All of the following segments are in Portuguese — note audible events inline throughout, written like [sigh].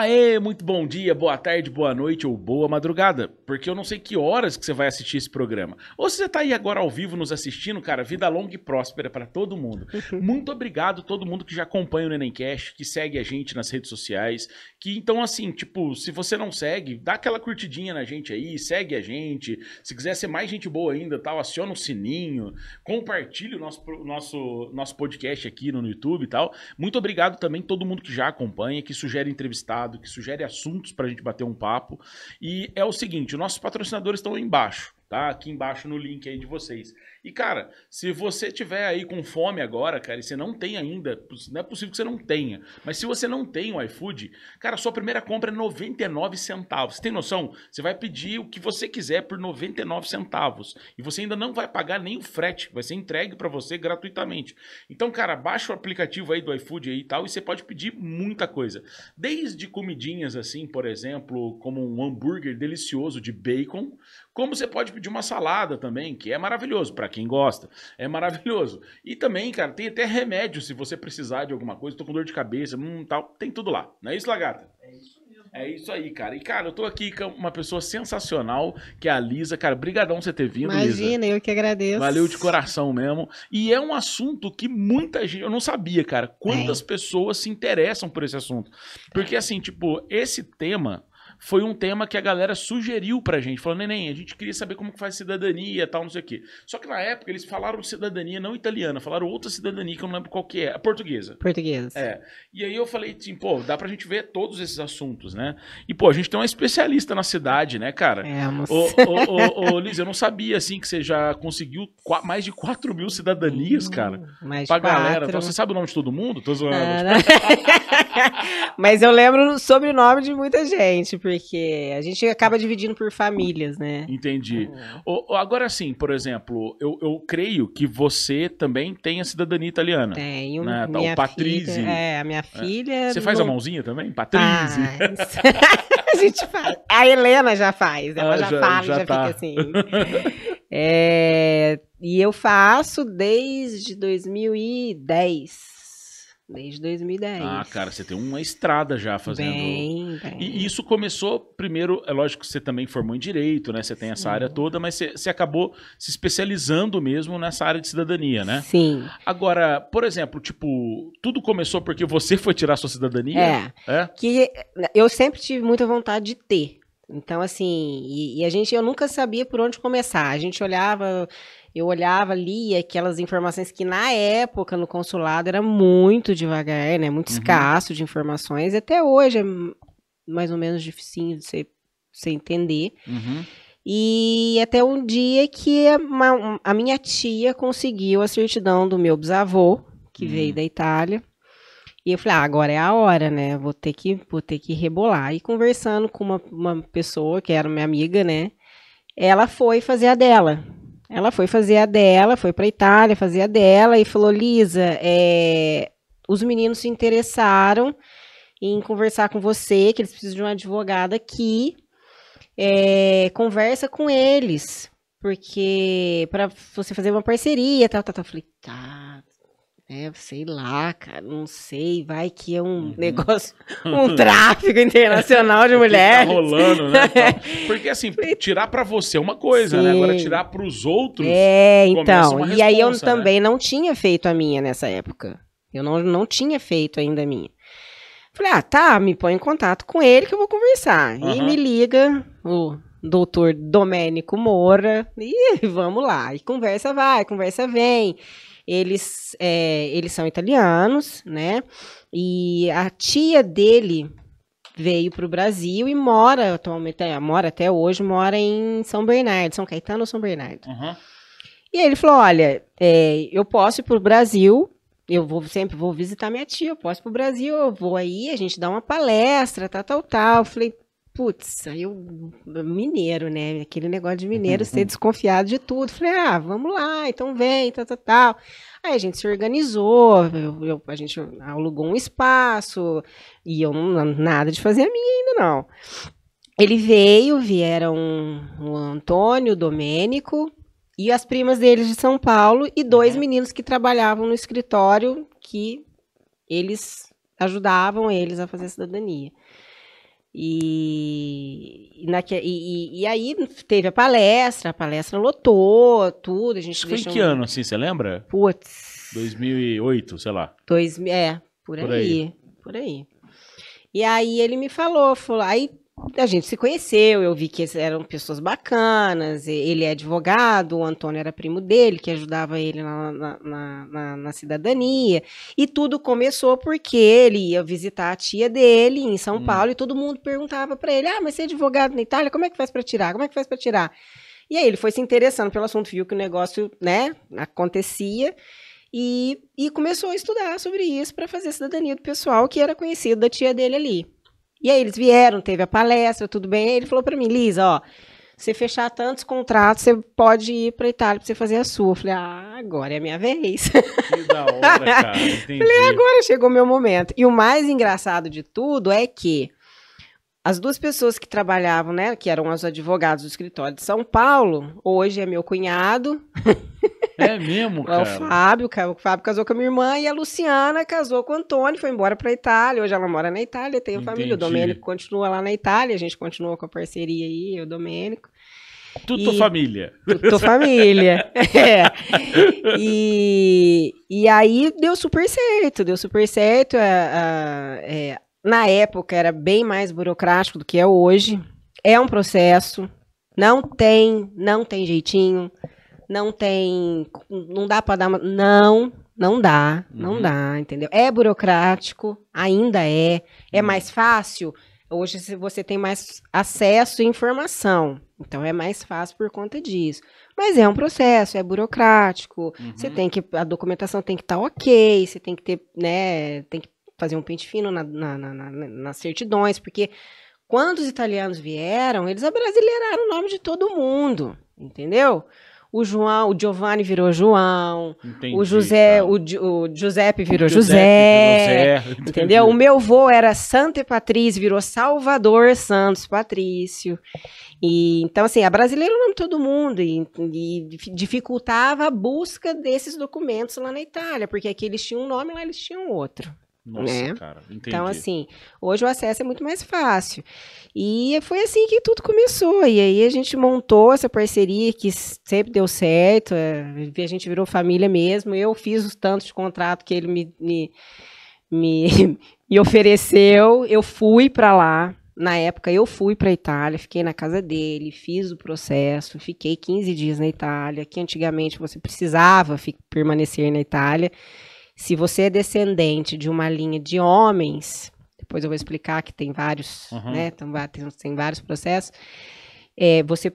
Aê, muito bom dia, boa tarde, boa noite ou boa madrugada, porque eu não sei que horas que você vai assistir esse programa. Ou se você tá aí agora ao vivo nos assistindo, cara, vida longa e próspera para todo mundo. [laughs] Muito obrigado a todo mundo que já acompanha o Nenemcast, que segue a gente nas redes sociais, que então assim, tipo, se você não segue, dá aquela curtidinha na gente aí, segue a gente. Se quiser ser mais gente boa ainda, tal, aciona o sininho, compartilha o nosso nosso nosso podcast aqui no YouTube e tal. Muito obrigado também a todo mundo que já acompanha, que sugere entrevistar que sugere assuntos para a gente bater um papo. E é o seguinte: nossos patrocinadores estão aí embaixo tá? Aqui embaixo no link aí de vocês. E, cara, se você tiver aí com fome agora, cara, e você não tem ainda, não é possível que você não tenha, mas se você não tem o iFood, cara, sua primeira compra é 99 centavos. Você tem noção? Você vai pedir o que você quiser por 99 centavos. E você ainda não vai pagar nem o frete, vai ser entregue para você gratuitamente. Então, cara, baixa o aplicativo aí do iFood aí e tal, e você pode pedir muita coisa. Desde comidinhas assim, por exemplo, como um hambúrguer delicioso de bacon, como você pode pedir uma salada também, que é maravilhoso, para quem gosta. É maravilhoso. E também, cara, tem até remédio se você precisar de alguma coisa, tô com dor de cabeça, hum, tal, tem tudo lá. Não é isso, Lagata? É isso mesmo. É isso aí, cara. E, cara, eu tô aqui com uma pessoa sensacional, que é a Lisa. Cara, brigadão você ter vindo, Imagina, Lisa. eu que agradeço. Valeu de coração mesmo. E é um assunto que muita gente... Eu não sabia, cara, quantas é. pessoas se interessam por esse assunto. Porque, assim, tipo, esse tema foi um tema que a galera sugeriu pra gente. Falou, neném, a gente queria saber como que faz cidadania e tal, não sei o quê. Só que na época eles falaram cidadania não italiana, falaram outra cidadania que eu não lembro qual que é, a portuguesa. Portuguesa. É. E aí eu falei assim, pô, dá pra gente ver todos esses assuntos, né? E, pô, a gente tem uma especialista na cidade, né, cara? É, ô, ô, ô, ô, Liz, eu não sabia, assim, que você já conseguiu mais de 4 mil cidadanias, hum, cara. Mais pra quatro. galera. Então, você sabe o nome de todo mundo? Tô zoando. Ah, [laughs] Mas eu lembro o sobrenome de muita gente, porque a gente acaba dividindo por famílias, né? Entendi. O, agora sim, por exemplo, eu, eu creio que você também tem a cidadania italiana. Tenho. Né? Tá, minha o Patrícia. Filha, é, a minha filha. É. Você faz não... a mãozinha também? Patrícia. [laughs] a gente faz. A Helena já faz. Ela Ah, já, já- fala, já já, tá. fica assim. [laughs] É, e eu faço desde 2010. Desde 2010. Ah, cara, você tem uma estrada já fazendo. Bem, bem. E isso começou primeiro, é lógico que você também formou em direito, né? Você tem essa Sim. área toda, mas você, você acabou se especializando mesmo nessa área de cidadania, né? Sim. Agora, por exemplo, tipo, tudo começou porque você foi tirar sua cidadania? É. É? que eu sempre tive muita vontade de ter. Então, assim, e, e a gente, eu nunca sabia por onde começar. A gente olhava, eu olhava, lia aquelas informações que na época no consulado era muito devagar, né? Muito Uhum. escasso de informações. E até hoje é mais ou menos dificinho de você, você entender. Uhum. E até um dia que uma- a minha tia conseguiu a certidão do meu bisavô, que Hum. veio da Itália. E eu falei, ah, agora é a hora, né? Vou ter que, vou ter que rebolar. E conversando com uma, uma pessoa que era minha amiga, né? Ela foi fazer a dela. Ela foi fazer a dela, foi pra Itália fazer a dela e falou, Lisa, é, os meninos se interessaram em conversar com você, que eles precisam de uma advogada aqui. É, conversa com eles, porque para você fazer uma parceria, tal, tal, tal. Eu falei, tá, é, sei lá, cara, não sei, vai que é um Uhum. negócio, [laughs] um tráfico internacional de [laughs] que mulheres. Tá rolando, né? Porque assim, [laughs] tirar pra você é uma coisa, né? Sim. Agora tirar pros outros. É, então, e aí eu né? também não tinha feito a minha nessa época. Eu não, não tinha feito ainda a minha. Falei, ah, tá, me põe em contato com ele que eu vou conversar. E Aham. me liga o doutor Domênico Moura e vamos lá. E conversa vai, conversa vem. Eles, é, eles são italianos, né? E a tia dele veio para o Brasil e mora atualmente, é, mora até hoje, mora em São Bernardo, São Caetano ou São Bernardo. Uhum. E aí ele falou: olha, é, eu posso ir pro Brasil, eu vou sempre vou visitar minha tia, eu posso ir pro Brasil, eu vou aí, a gente dá uma palestra, tal, tal, tal. Eu falei, putz, aí eu, mineiro, né? Aquele negócio de mineiro ser desconfiado de tudo. Falei, ah, vamos lá, então vem, tal, tal, tal. Aí a gente se organizou, eu- eu- a gente alugou um espaço, e eu não, nada de fazer a minha ainda, não. Ele veio, vieram o Antônio, o Domênico, e as primas deles de São Paulo e dois Uhum. meninos que trabalhavam no escritório que eles ajudavam eles a fazer a cidadania. E, naque, e, e, aí teve a palestra, a palestra lotou, tudo. A gente foi em que ano, assim, você lembra? Putz. 2008, sei lá. Dois, é, por, por aí, aí, Por aí. E aí ele me falou, falou, aí a gente se conheceu, eu vi que eram pessoas bacanas, ele é advogado, o Antônio era primo dele, que ajudava ele na, na, na, na, cidadania, e tudo começou porque ele ia visitar a tia dele em São hum. Paulo, e todo mundo perguntava para ele, ah, mas você é advogado na Itália, como é que faz para tirar? Como é que faz para tirar? E aí ele foi se interessando pelo assunto, viu que o negócio, né, acontecia, e, e começou a estudar sobre isso para fazer a cidadania do pessoal que era conhecido da tia dele ali. E aí eles vieram, teve a palestra, tudo bem. Aí ele falou para mim, Lisa, ó, você fechar tantos contratos, você pode ir para Itália para você fazer a sua. Eu falei, ah, agora é a minha vez. Que da hora, [laughs] cara. Entendi. Falei, agora chegou o meu momento. E o mais engraçado de tudo é que as duas pessoas que trabalhavam, né, que eram os advogados do escritório de São Paulo, hoje é meu cunhado. [laughs] É mesmo, cara? É o Fábio, o Fábio casou com a minha irmã e a Luciana casou com o Antônio, foi embora para Itália. Hoje ela mora na Itália, tem a família. O Domênico continua lá na Itália, a gente continua com a parceria aí, o Domênico. Tudo família. Tudo [laughs] família. é. E, e aí deu super certo, deu super certo. É, é, na época era bem mais burocrático do que é hoje. É um processo, não tem, não tem jeitinho não tem, não dá para dar uma, não, não dá, não uhum. dá, entendeu? É burocrático, ainda é, é uhum. mais fácil. Hoje você tem mais acesso à informação, então é mais fácil por conta disso. Mas é um processo, é burocrático. Uhum. Você tem que a documentação tem que estar tá ok, você tem que ter, né, tem que fazer um pente fino na, na, na, nas certidões, porque quando os italianos vieram, eles abrasileiraram o nome de todo mundo, entendeu? O João, o Giovanni virou João, Entendi, o José, o, o, Giuseppe virou José, José [laughs] entendeu? O meu vô era Santa Patrícia, virou Salvador Santos Patrício. E então assim, a brasileira não todo mundo e, e, dificultava a busca desses documentos lá na Itália, porque aqui eles tinham um nome, lá eles tinham outro. Nossa, né? cara, entendi. Então, assim, hoje o acesso é muito mais fácil. E foi assim que tudo começou. E aí a gente montou essa parceria que sempre deu certo. É, a gente virou família mesmo. Eu fiz os tantos de contrato que ele me, me, me, [laughs] me ofereceu. Eu fui para lá. Na época, eu fui para Itália, fiquei na casa dele, fiz o processo, fiquei 15 dias na Itália, que antigamente você precisava permanecer na Itália. Se você é descendente de uma linha de homens, depois eu vou explicar que tem vários, uhum. né? Tem, tem, vários processos. É, você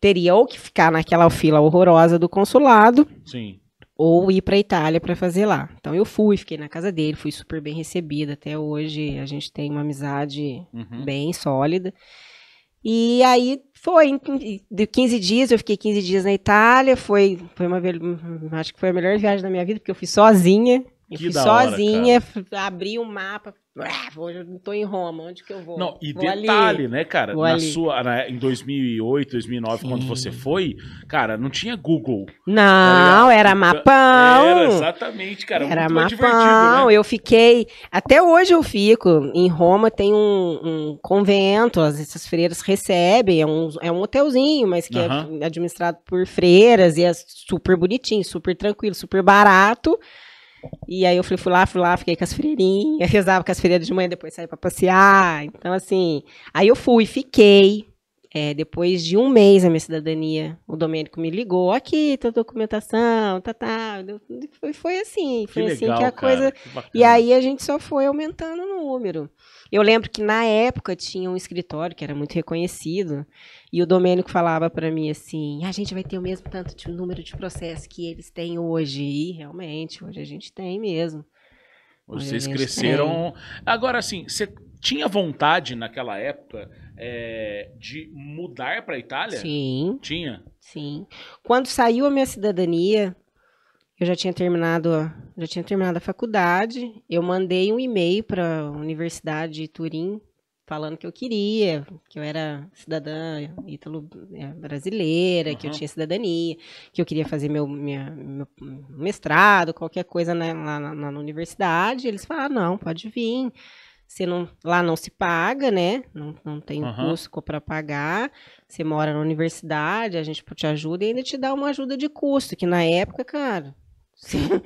teria ou que ficar naquela fila horrorosa do consulado. Sim. Ou ir para a Itália para fazer lá. Então eu fui, fiquei na casa dele, fui super bem recebida. Até hoje a gente tem uma amizade uhum. bem sólida. E aí foi, de 15 dias, eu fiquei 15 dias na Itália, foi, foi uma, acho que foi a melhor viagem da minha vida, porque eu fui sozinha, eu que fui sozinha, hora, abri um mapa, hoje eu tô em Roma, onde que eu vou? Não, e vou detalhe, ali. né, cara, na ali. sua, na, em 2008, 2009, Sim. quando você foi, cara, não tinha Google. Não, tá era mapão. Era, exatamente, cara, era mapão, né? eu fiquei, até hoje eu fico, em Roma tem um, um convento, essas freiras recebem, é um, é um hotelzinho, mas que é administrado por freiras, e é super bonitinho, super tranquilo, super barato, e aí eu fui, fui lá, fui lá, fiquei com as freirinhas, [laughs] rezava com as freiras de manhã, depois saí para passear. Então, assim, aí eu fui, fiquei. É, depois de um mês a minha cidadania, o Domênico me ligou, aqui, tua documentação, tá, tá. Foi, foi assim, foi que assim legal, que a cara, coisa. Que e aí a gente só foi aumentando o número. Eu lembro que na época tinha um escritório que era muito reconhecido, e o Domênico falava para mim assim: a gente vai ter o mesmo tanto de número de processos que eles têm hoje. E realmente, hoje a gente tem mesmo. Hoje Vocês cresceram. Tem. Agora, assim, você tinha vontade naquela época é, de mudar para a Itália? Sim. Tinha? Sim. Quando saiu a minha cidadania, eu já tinha terminado, já tinha terminado a faculdade. Eu mandei um e-mail para a Universidade de Turim falando que eu queria, que eu era cidadã ítalo é, brasileira, uhum. que eu tinha cidadania, que eu queria fazer meu, minha, meu mestrado, qualquer coisa né, lá na, na, na, universidade. Eles falaram, não, pode vir. Você não, lá não se paga, né? Não, não tem Aham. custo para pagar. Você mora na universidade, a gente te ajuda e ainda te dá uma ajuda de custo, que na época, cara, você,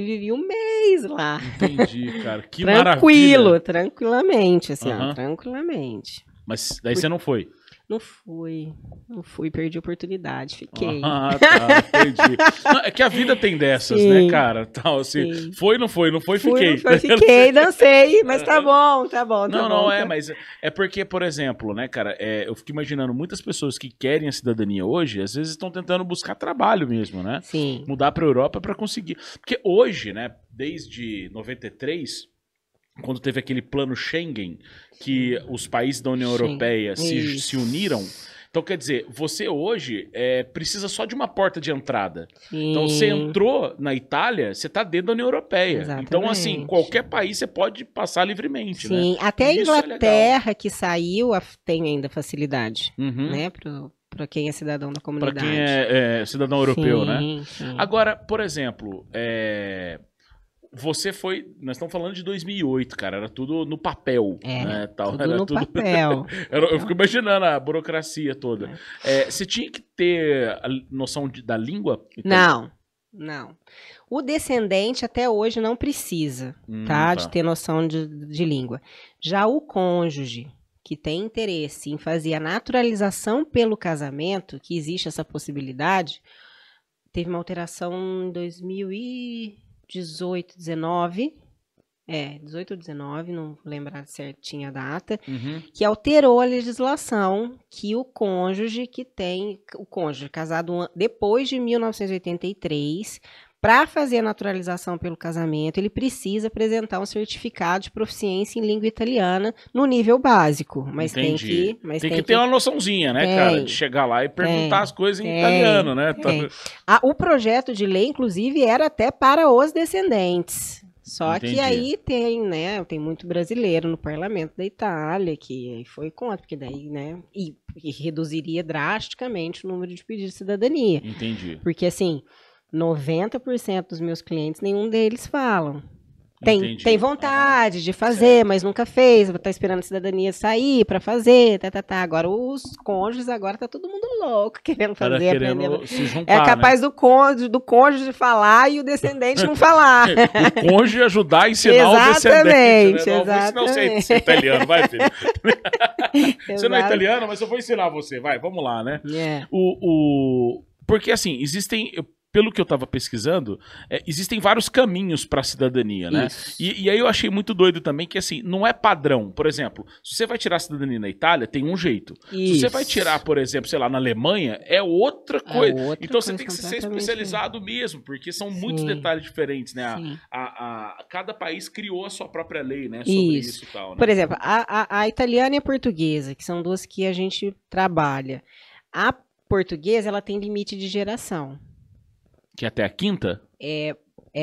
vivia um mês lá. Entendi, cara. Que Tranquilo, maravilha. tranquilamente, assim, ó, tranquilamente. Mas daí você não foi. Não fui, não fui, perdi a oportunidade, fiquei. Ah, tá, entendi. [laughs] Não, é que a vida tem dessas, Sim. né, cara? Tal, assim, Sim. foi, não foi, não foi, Fui, fiquei. não foi, fiquei, [laughs] dancei, mas tá bom, tá bom, tá Não, bom. não, é, tá- mas é porque, por exemplo, né, cara, é, eu fico imaginando muitas pessoas que querem a cidadania hoje, às vezes estão tentando buscar trabalho mesmo, né? Sim, Mudar pra Europa pra conseguir. Porque hoje, né, desde 93, quando teve aquele plano Schengen, que os países da União Schengen, Europeia se, se uniram. Então, quer dizer, você hoje é, precisa só de uma porta de entrada. Então, você sim. entrou na Itália, você tá dentro da União Europeia. Então, assim, Exatamente. qualquer país você pode passar livremente, né? Sim, até a Isso é legal. Inglaterra que saiu a- tem ainda facilidade, Uhum. né, pro, pra quem é cidadão da comunidade. quem é, é cidadão europeu, né? Sim, sim. Agora, por exemplo, é, você foi. Nós estamos falando de 2008, cara. Era tudo no papel. É, né, tal. Tudo Era no tudo- papel. [laughs] Era- eu fico imaginando a burocracia toda. É, você tinha que ter a noção de- da língua? Não, não. O descendente até hoje não precisa, Hum, tá? De ter noção de, de língua. Já o cônjuge que tem interesse em fazer a naturalização pelo casamento, que existe essa possibilidade, teve uma alteração em 2018, 19. É, 18 ou 19, não vou lembrar certinho a data Uhum. que alterou a legislação que o cônjuge que tem, o cônjuge casado depois de 1983, para fazer a naturalização pelo casamento, ele precisa apresentar um certificado de proficiência em língua italiana no nível básico, mas tem Entendi. que, mas tem, tem que ter uma noçãozinha, né, Tem. cara? De chegar lá e perguntar Tem. as coisas em Tem. italiano, né? Tem. Ah, o projeto de lei, inclusive, era até para os descendentes. Só Entendi. que aí tem, né, tem muito brasileiro no parlamento da Itália que foi contra, porque daí, né, e, e reduziria drasticamente o número de pedidos de cidadania. Entendi. Porque, assim, 90% dos meus clientes, nenhum deles falam. Tem, Entendi. tem vontade de fazer, mas nunca fez, tá esperando a cidadania sair para fazer, tá, tá, tá. Agora, os cônjuges, agora tá todo mundo louco [laughs] querendo fazer, querendo aprender. se juntar, É né? capaz do cônjuge, do cônjuge falar e o descendente não falar. [laughs] O cônjuge ajudar a ensinar o descendente. Né? Não, Exatamente, vou ensinar você exatamente. ser italiano, vai, filho. [laughs] Você não é italiano, mas eu vou ensinar você. Vai, vamos lá, né? É. O, o... Porque, assim, existem... Pelo que eu tava pesquisando, é, existem vários caminhos pra cidadania, né? Isso. E, e aí eu achei muito doido também que, assim, não é padrão. Por exemplo, se você vai tirar a cidadania na Itália, tem um jeito. Se você vai Isso. tirar, por exemplo, sei lá, na Alemanha, é outra É coisa. outra então você coisa tem que ser especializado mesmo, porque são muitos Sim. detalhes diferentes, né? A- a, a- cada país criou a sua própria lei, né? Sobre isso, Isso. e tal. Né? Por exemplo, a, a, a italiana e a portuguesa, que são duas que a gente trabalha. A portuguesa, ela tem limite de geração. Que até a quinta? É,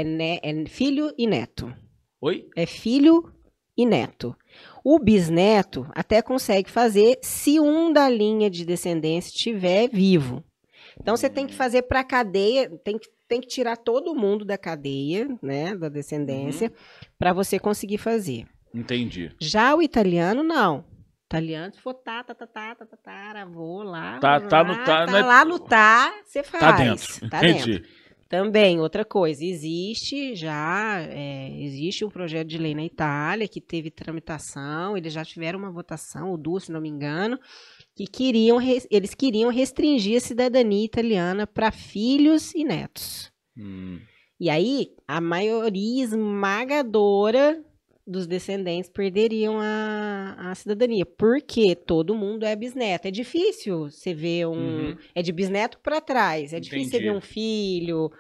ne- é filho e neto. Oi? É filho e neto. O bisneto até consegue fazer se um da linha de descendência estiver vivo. Então você tem que fazer para a cadeia, tem que, tem que tirar todo mundo da cadeia, né, da descendência, para você conseguir fazer. Entendi. Já o italiano, não. Italiano, se for tá, tá, tá, tá, tá, tá, tá, vou lá. Tá- tá lá, no tá, tá né? lá no tá, você faz. Tá dentro. Tá dentro. Entendi. Também, outra coisa, existe já, é, existe um projeto de lei na Itália que teve tramitação, eles já tiveram uma votação, ou duas, se não me engano, que queriam, eles queriam restringir a cidadania italiana para filhos e netos. Hum, E aí, a maioria esmagadora dos descendentes perderiam a, a cidadania, porque todo mundo é bisneto. É difícil você ver um. Uhum. É de bisneto para trás. É difícil você Entendi. ver um filho,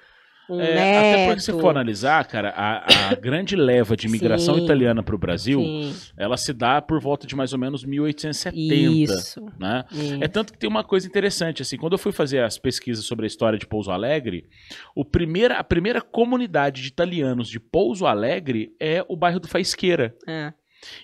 um É, até porque se for analisar, cara, a, a [coughs] grande leva de imigração Sim. italiana para o Brasil, Sim, ela se dá por volta de mais ou menos 1870, isso. né? isso. É tanto que tem uma coisa interessante, assim, quando eu fui fazer as pesquisas sobre a história de Pouso Alegre, o primeira, a primeira comunidade de italianos de Pouso Alegre é o bairro do Faisqueira. É,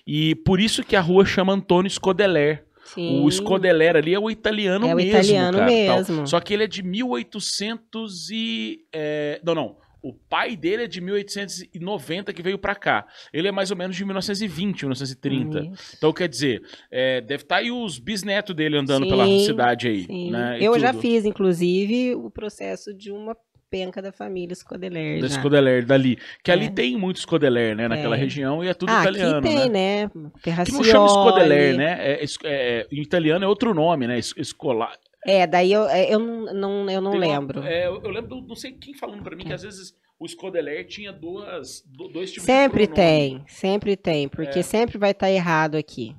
E por isso que a rua chama Antônio Scodeler. Sim. O Scodeler ali é o italiano É o mesmo, italiano cara, tal. mesmo. Só que ele é de 1800 e... é, Não, não. o pai dele é de 1890 que veio pra cá. Ele é mais ou menos de 1920, 1930. Isso. Então, quer dizer, é, deve estar aí os bisnetos dele andando Sim, pela cidade aí. Né, Eu já fiz, inclusive, o processo de uma penca da família Scodeler. Da já. Scodeler dali. Que ali É. tem muito Scodeler, né? Naquela É. região e é tudo ah, italiano, aqui tem, né? né? Que não chama Scodeler, né? É, es- é- em italiano é outro nome, né? Es- Escolar. É, daí eu, é, eu não, eu não Tem uma- lembro. é, eu lembro, não sei quem falando pra mim, que às vezes o Scodeler tinha duas, do- dois tipos Sempre de pronome. tem, sempre tem, porque É. sempre vai estar errado aqui.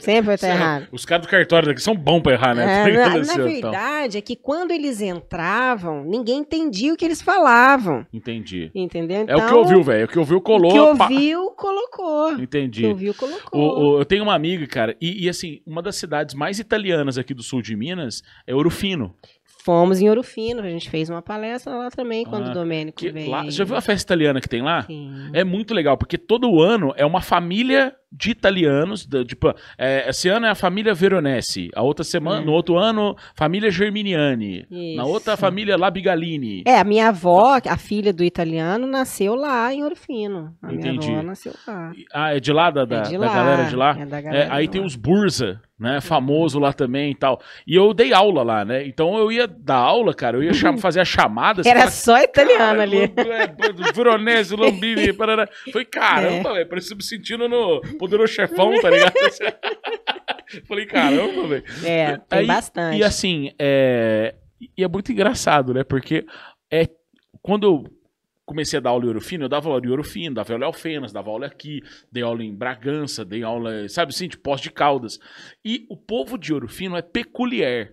Sempre vai estar Sério, errado. Os caras do cartório daqui são bons pra errar, né? É, Tá na, na assim, então. verdade, é que quando eles entravam, ninguém entendia o que eles falavam. Entendi. Entendeu? É Então, o que ouviu, velho. O que ouviu, colou. O que pá. ouviu, colocou. O Entendi. que ouviu, colocou. O- o- eu tenho uma amiga, cara, e, e, assim, uma das cidades mais italianas aqui do sul de Minas é Ouro Fino. Fomos em Ouro Fino, a gente fez uma palestra lá também quando Ah, o Domênico veio. lá, já viu a festa italiana que tem lá? Sim. É muito legal, porque todo ano é uma família de italianos. da- tipo, é, esse ano é a família Veronese. A outra semana, Hum. no outro ano, família Germiniani. Na Isso. outra, família Labigalini. É, a minha avó, a filha do italiano, nasceu lá em Ouro Fino. A Entendi. minha avó nasceu lá. Ah, é de lá, da, da, é de da lá. galera de lá? É da É, galera aí tem lá. os Burza, né? Famoso lá também e tal. E eu dei aula lá, né? Então eu ia dar aula, cara, eu ia cham- [laughs] fazer a chamada. você Era fala, só italiano "Cara, ali. É, Veronese, Lambini, [laughs] parará. Foi caramba, velho. Parecia me sentindo no Poderoso Chefão, tá ligado? [laughs] Falei, caramba, velho. É, tem Aí- bastante. E assim, é... e é muito engraçado, né? Porque é... quando eu comecei a dar aula em Ouro Fino, eu dava aula em Ouro Fino, dava aula em Alfenas, dava aula aqui, dei aula em Bragança, dei aula, sabe assim, de Poço de Caldas. E o povo de Ouro Fino é peculiar.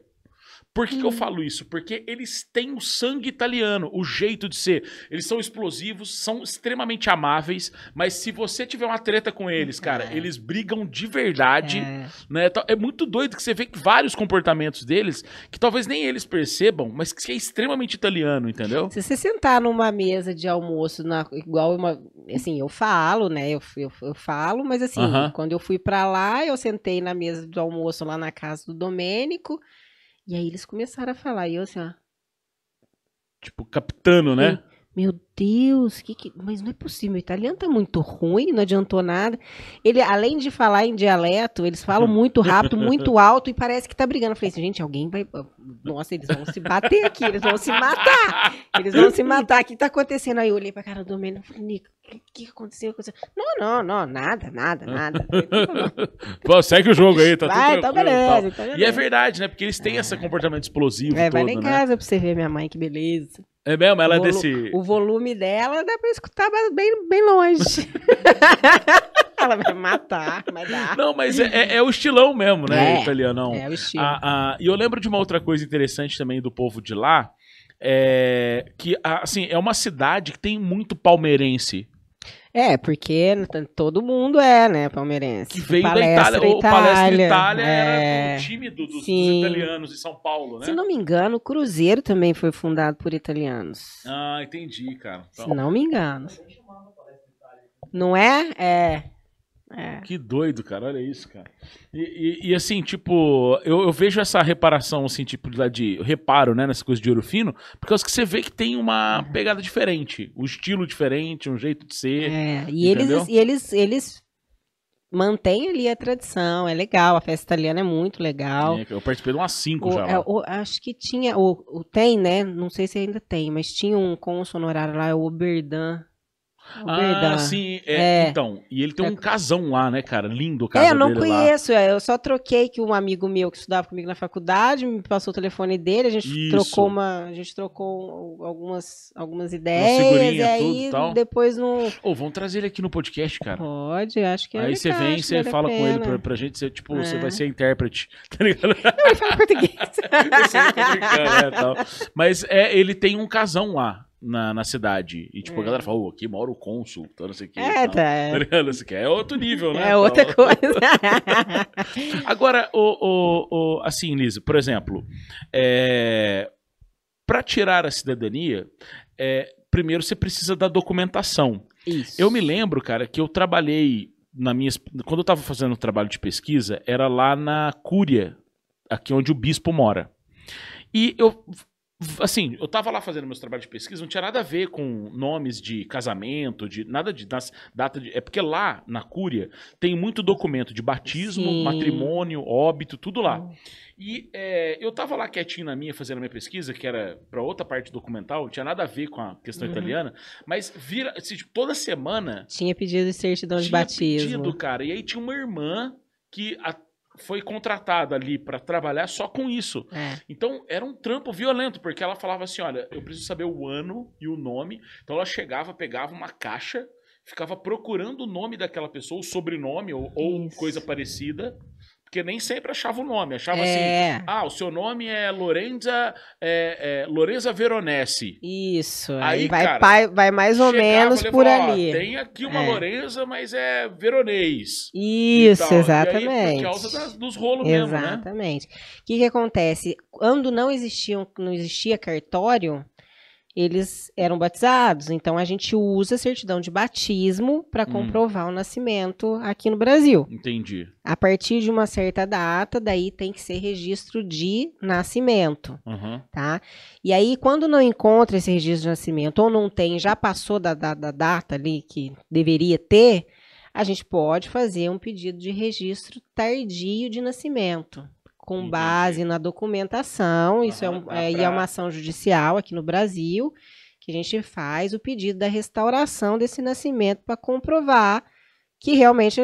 Por que, que eu falo isso? Porque eles têm o sangue italiano, o jeito de ser. Eles são explosivos, são extremamente amáveis, mas se você tiver uma treta com eles, cara, É. eles brigam de verdade É. né? Tá- É muito doido que você vê que vários comportamentos deles que talvez nem eles percebam, mas que é extremamente italiano, entendeu? Se você sentar numa mesa de almoço, na- igual uma. Assim, eu falo, né? Eu, eu, eu falo, mas assim, Aham. quando eu fui pra lá, eu sentei na mesa do almoço lá na casa do Domênico. E aí eles começaram a falar. E eu assim, ó. Tipo, capitano, né? Meu Deus, que que... mas não é possível. O italiano tá muito ruim, não adiantou nada. Ele, além de falar em dialeto, eles falam [laughs] muito rápido, muito alto e parece que tá brigando. Eu falei assim, gente, alguém vai. Nossa, eles vão se bater aqui, eles vão se matar. Eles vão se matar. O que tá acontecendo? Aí eu olhei pra cara do Domênico e falei, Nico, o que, aconteceu? Não, não, não, nada, nada, nada. [laughs] "Tá bom." Pô, segue o jogo aí, tá vai, tudo então tranquilo e tal. beleza, então E é beleza. verdade, né? Porque eles têm esse comportamento explosivo É, vai todo, lá em né? casa pra você ver minha mãe, que beleza. É mesmo, ela é desse... O volume dela dá pra escutar bem, bem longe. [laughs] Ela vai matar, vai dar. Não, mas é, é- é o estilão mesmo, né, É, italianão. É o estilo. Ah, ah, e eu lembro de uma outra coisa interessante também do povo de lá, é que, ah, assim, é uma cidade que tem muito palmeirense. É, porque todo mundo é, né, palmeirense. Que veio Palestra da Itália. O Palestra Itália, Itália é. era o time do- dos, dos italianos de São Paulo, né? Se não me engano, o Cruzeiro também foi fundado por italianos. Ah, entendi, cara. Se Então, não me engano. Não é? É. É. Que doido, cara. Olha isso, cara. E, e- e, assim, tipo, eu, eu vejo essa reparação, assim, tipo, lá de reparo, né, nessa coisa de ouro fino, por causa que você vê que tem uma pegada diferente, um estilo diferente, um jeito de ser. É, e Entendeu? eles, e eles, eles mantêm ali a tradição, é legal, a festa italiana é muito legal. É, eu participei de umas cinco O- já. é, o- acho que tinha, o, o- tem, né? Não sei se ainda tem, mas tinha um cônsul honorário lá, o Oberdan. Ah, sim. é, É. Então, e ele tem É. um casão lá, né, cara? Lindo o casa É, eu não dele lá. conheço, é, eu só troquei que um amigo meu que estudava comigo na faculdade me passou o telefone dele, a gente Isso. trocou uma, a gente trocou algumas, algumas figurinha, ideias, e aí tudo e tal. depois não Ô, vamos trazer ele aqui no podcast, cara. pode, acho que é Aí você vem, você fala com ele pra, pra gente, você, tipo, você É. vai ser intérprete, [laughs] tá ligado? Não, ele fala português. [laughs] Eu sei, eu tô brincando, né, tal. Mas é, ele tem um casão lá na, na cidade. E tipo, a É. galera fala, ô, aqui mora o cônsul, tal, não sei o que. É, tá. [laughs] Tá ligado? Isso aqui é outro nível, né? É outra tal. coisa. [laughs] Agora, o, o, o, assim, Lisa, por exemplo, é, para tirar a cidadania, é, primeiro você precisa da documentação. Isso. Eu me lembro, cara, que eu trabalhei na minha. Quando eu tava fazendo um trabalho de pesquisa, era lá na Cúria, aqui onde o bispo mora. E eu Assim, eu tava lá fazendo meus trabalhos de pesquisa, não tinha nada a ver com nomes de casamento, de nada de das, data de. É porque lá, na Cúria, tem muito documento de batismo, Sim. matrimônio, óbito, tudo lá. E é, eu tava lá quietinho na minha, fazendo a minha pesquisa, que era pra outra parte documental, não tinha nada a ver com a questão Uhum. italiana, mas vira. assim, tipo, toda semana Tinha pedido de certidão de tinha batismo. pedido, cara. E aí tinha uma irmã que a- foi contratada ali pra trabalhar só com isso. É. Então era um trampo violento, porque ela falava assim: olha, eu preciso saber o ano e o nome. Então ela chegava, pegava uma caixa, ficava procurando o nome daquela pessoa, o sobrenome ou, ou coisa parecida, porque nem sempre achava o nome. Achava assim. É. Ah, o seu nome é Lorenza, é, é, Lorenza Veronese. Isso. Aí, vai, cara, pai- vai mais ou Chegava menos e por falava, "Ó, ali. tem aqui uma É. Lorenza, mas é veronês. Isso, tal. E aí, exatamente. por causa das- dos rolos mesmo, né? Exatamente. O que, que acontece? Quando não existiam, não existia cartório, eles eram batizados. Então a gente usa a certidão de batismo para Hum. comprovar o nascimento aqui no Brasil. Entendi. A partir de uma certa data, daí tem que ser registro de nascimento, Aham. tá? E aí, quando não encontra esse registro de nascimento ou não tem, já passou da, da- da data ali que deveria ter, a gente pode fazer um pedido de registro tardio de nascimento, com Entendi. base na documentação. Isso é, um, dá é, e é uma ação judicial aqui no Brasil, que a gente faz o pedido da restauração desse nascimento para comprovar que realmente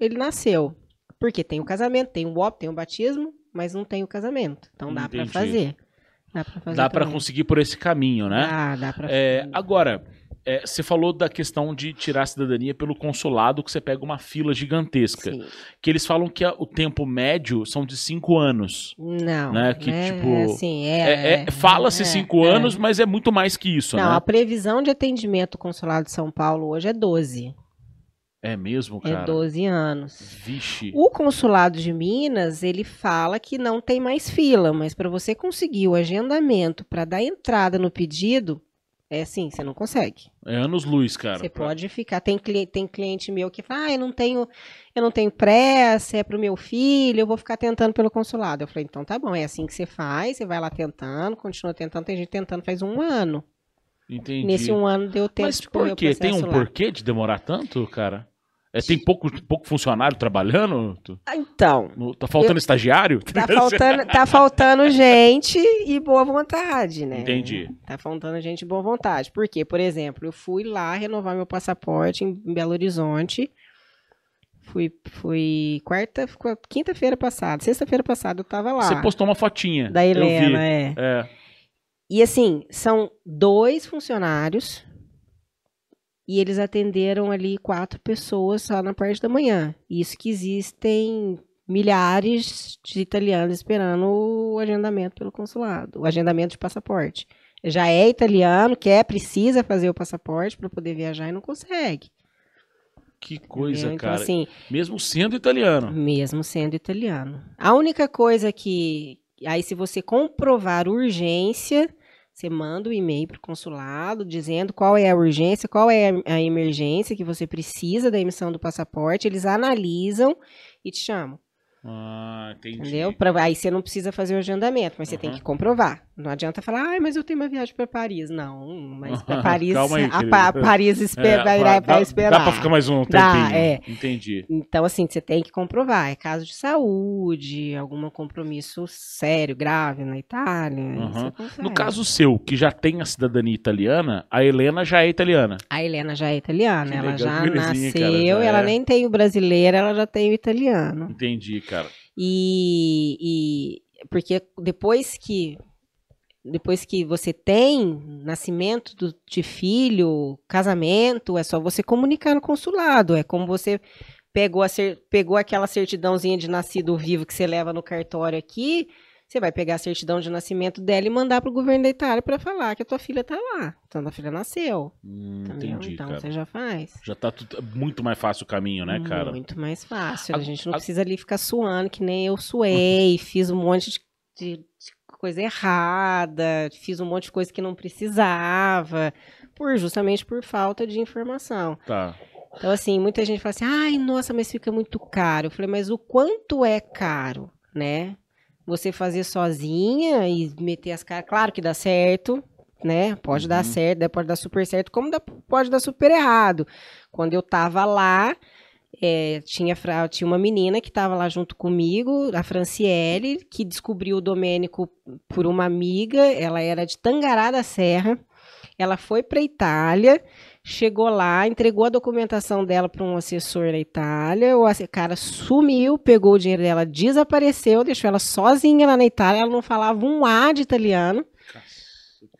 ele nasceu. Porque tem o casamento, tem o óbito, tem o batismo, mas não tem o casamento. Então dá para fazer. Dá para conseguir por esse caminho, né? Dá, dá pra É, agora, é, você falou da questão de tirar a cidadania pelo consulado, que você pega uma fila gigantesca. Sim. Que eles falam que a- o tempo médio são de cinco anos. Não. Né, que, é, tipo, assim, É, é, é- Fala-se é, cinco é. anos, mas é muito mais que isso, Não, né? a previsão de atendimento do consulado de São Paulo hoje é 12. É mesmo, cara? É 12 anos. Vixe. O consulado de Minas, ele fala que não tem mais fila, mas para você conseguir o agendamento para dar entrada no pedido, é assim, você não consegue. É anos luz, cara. Você Pra- pode ficar. Tem, cli- tem cliente meu que fala, ah, eu não tenho, eu não tenho pressa, é pro meu filho, eu vou ficar tentando pelo consulado. Eu falei, então tá bom, é assim que você faz, você vai lá tentando, continua tentando, tem gente tentando faz um ano. Entendi. Nesse um ano deu tempo Mas de por quê? Tem um lá. porquê de demorar tanto, cara? É, tem pouco, pouco funcionário trabalhando? Ah, Então, no- Tá faltando estagiário? tá faltando, tá faltando gente e boa vontade, né? Entendi. Tá faltando gente e boa vontade. Por quê? Por exemplo, eu fui lá renovar meu passaporte em Belo Horizonte. Fui, fui quarta, quinta-feira passada, sexta-feira passada eu tava lá. Você postou uma fotinha. da eu. Helena, é. É. E assim, são dois funcionários e eles atenderam ali quatro pessoas só na parte da manhã. Isso que existem milhares de italianos esperando o agendamento pelo consulado, o agendamento de passaporte. Já é italiano, quer, precisa fazer o passaporte para poder viajar e não consegue. Que coisa? Então, cara. assim, Mesmo sendo italiano. mesmo sendo italiano. A única coisa que. Aí, se você comprovar urgência, você manda o um e-mail para o consulado dizendo qual é a urgência, qual é a emergência que você precisa da emissão do passaporte. Eles analisam e te chamam. Ah, entendi. Entendeu? Pra- aí você não precisa fazer o agendamento, mas você tem Uhum. que comprovar. Não adianta falar, ah, mas eu tenho uma viagem para Paris. Não, mas para [laughs] Paris, aí, a. Pa- Paris espera, É, vai, dá- dá- esperar. Dá pra ficar mais um Dá, tempinho. é. Entendi. Então, assim, você tem que comprovar. É caso de saúde, algum compromisso sério, grave na Itália. Uhum. No caso seu, que já tem a cidadania italiana, a Helena já é italiana. A Helena já é italiana. Que ela legal, já nasceu, cara, ela é. nem tem o brasileiro, ela já tem o italiano. Entendi, cara. E, e porque depois que depois que você tem nascimento do- de filho, casamento, é só você comunicar no consulado. É como você pegou, a cer- pegou aquela certidãozinha de nascido vivo que você leva no cartório aqui. Você vai pegar a certidão de nascimento dela e mandar pro governo da Itália para falar que a tua filha tá lá. Então a filha nasceu. Hum, entendi, então cara. você já faz. Já tá tudo- muito mais fácil o caminho, né, cara? Muito mais fácil. A, A- gente não a- precisa ali ficar suando, que nem eu suei, [laughs] fiz um monte de- de coisa errada, fiz um monte de coisa que não precisava, por justamente por falta de informação. Tá. Então, assim, muita gente fala assim, ai, nossa, mas fica muito caro. Eu falei, mas o quanto é caro, né? você fazer sozinha e meter as caras. Claro que dá certo, né? Pode dar Uhum. certo, daí pode dar super certo, como dá- pode dar super errado. Quando eu tava lá, é, tinha, tinha uma menina que tava lá junto comigo, a Franciele, que descobriu o Domênico por uma amiga. Ela era de Tangará da Serra. Ela foi para Itália, chegou lá, entregou a documentação dela para um assessor na Itália. O cara sumiu, pegou o dinheiro dela, desapareceu, deixou ela sozinha lá na Itália. Ela não falava um A de italiano. Cara.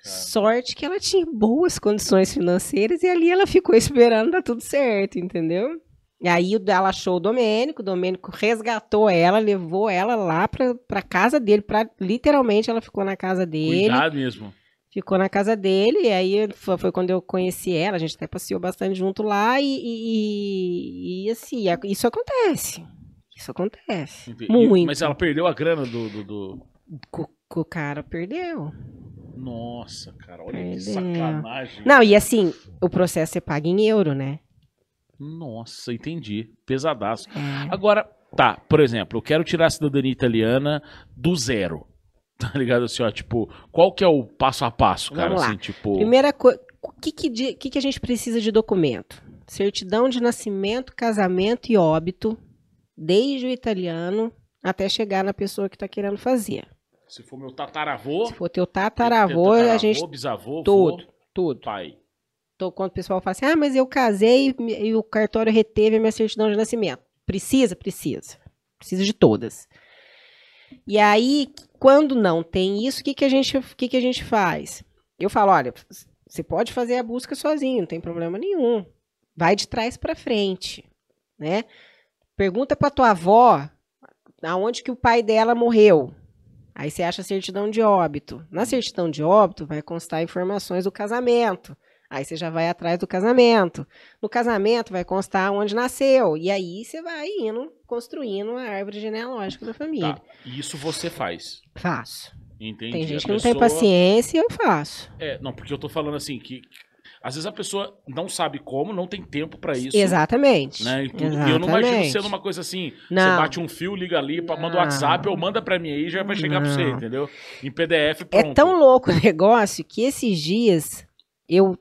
Sorte que ela tinha boas condições financeiras e ali ela ficou esperando dar tudo certo, entendeu? E aí o- ela achou o Domênico, o Domênico resgatou ela, levou ela lá pra, pra casa dele, pra, literalmente ela ficou na casa dele. Cuidado mesmo. Ficou na casa dele, e aí foi, foi quando eu conheci ela, a gente até passeou bastante junto lá, e, e- e- assim, isso acontece. Isso acontece. Entendi. Muito. Mas ela perdeu a grana do. do, do- co- O cara perdeu. Nossa, cara, olha que Perdeu. sacanagem. Não, e assim, o processo é pago em euro, né? Nossa, entendi. Pesadaço. É. Agora, tá, por exemplo, eu quero tirar a cidadania italiana do zero. [laughs] Tá ligado assim, ó, tipo, qual que é o passo a passo, cara? Vamos lá. Assim, tipo. Primeira coisa, o que que, de- que que a gente precisa de documento? Certidão de nascimento, casamento e óbito, desde o italiano até chegar na pessoa que está querendo fazer. Se for meu tataravô. Se for teu ter tataravô, a gente. bisavô, Tudo, vô, tudo. pai. Quando o pessoal fala assim, ah, mas eu casei e, o cartório reteve a minha certidão de nascimento. Precisa? Precisa. Precisa de todas. E aí, quando não tem isso, o que, que, a, gente, que, que a gente faz? Eu falo, olha, você pode fazer a busca sozinho, não tem problema nenhum. Vai de trás para frente, né? Pergunta para tua avó aonde que o pai dela morreu. Aí você acha a certidão de óbito. Na certidão de óbito vai constar informações do casamento. Aí você já vai atrás do casamento. No casamento vai constar onde nasceu. E aí você vai indo, construindo a árvore genealógica da família. Tá. Isso você faz. Faço. Entendi. Tem gente A que não tem pessoa- paciência, eu faço. É, não, porque eu tô falando assim que. Às vezes a pessoa não sabe como, não tem tempo pra isso. Exatamente. Né, e, tudo. E eu não imagino Exatamente. sendo uma coisa assim. Você Não. bate um fio, liga ali, pa- manda o Não. WhatsApp ou manda pra mim aí já vai chegar pra você, Não. entendeu? Em PDF, pronto. É tão louco o [laughs] negócio que esses dias eu.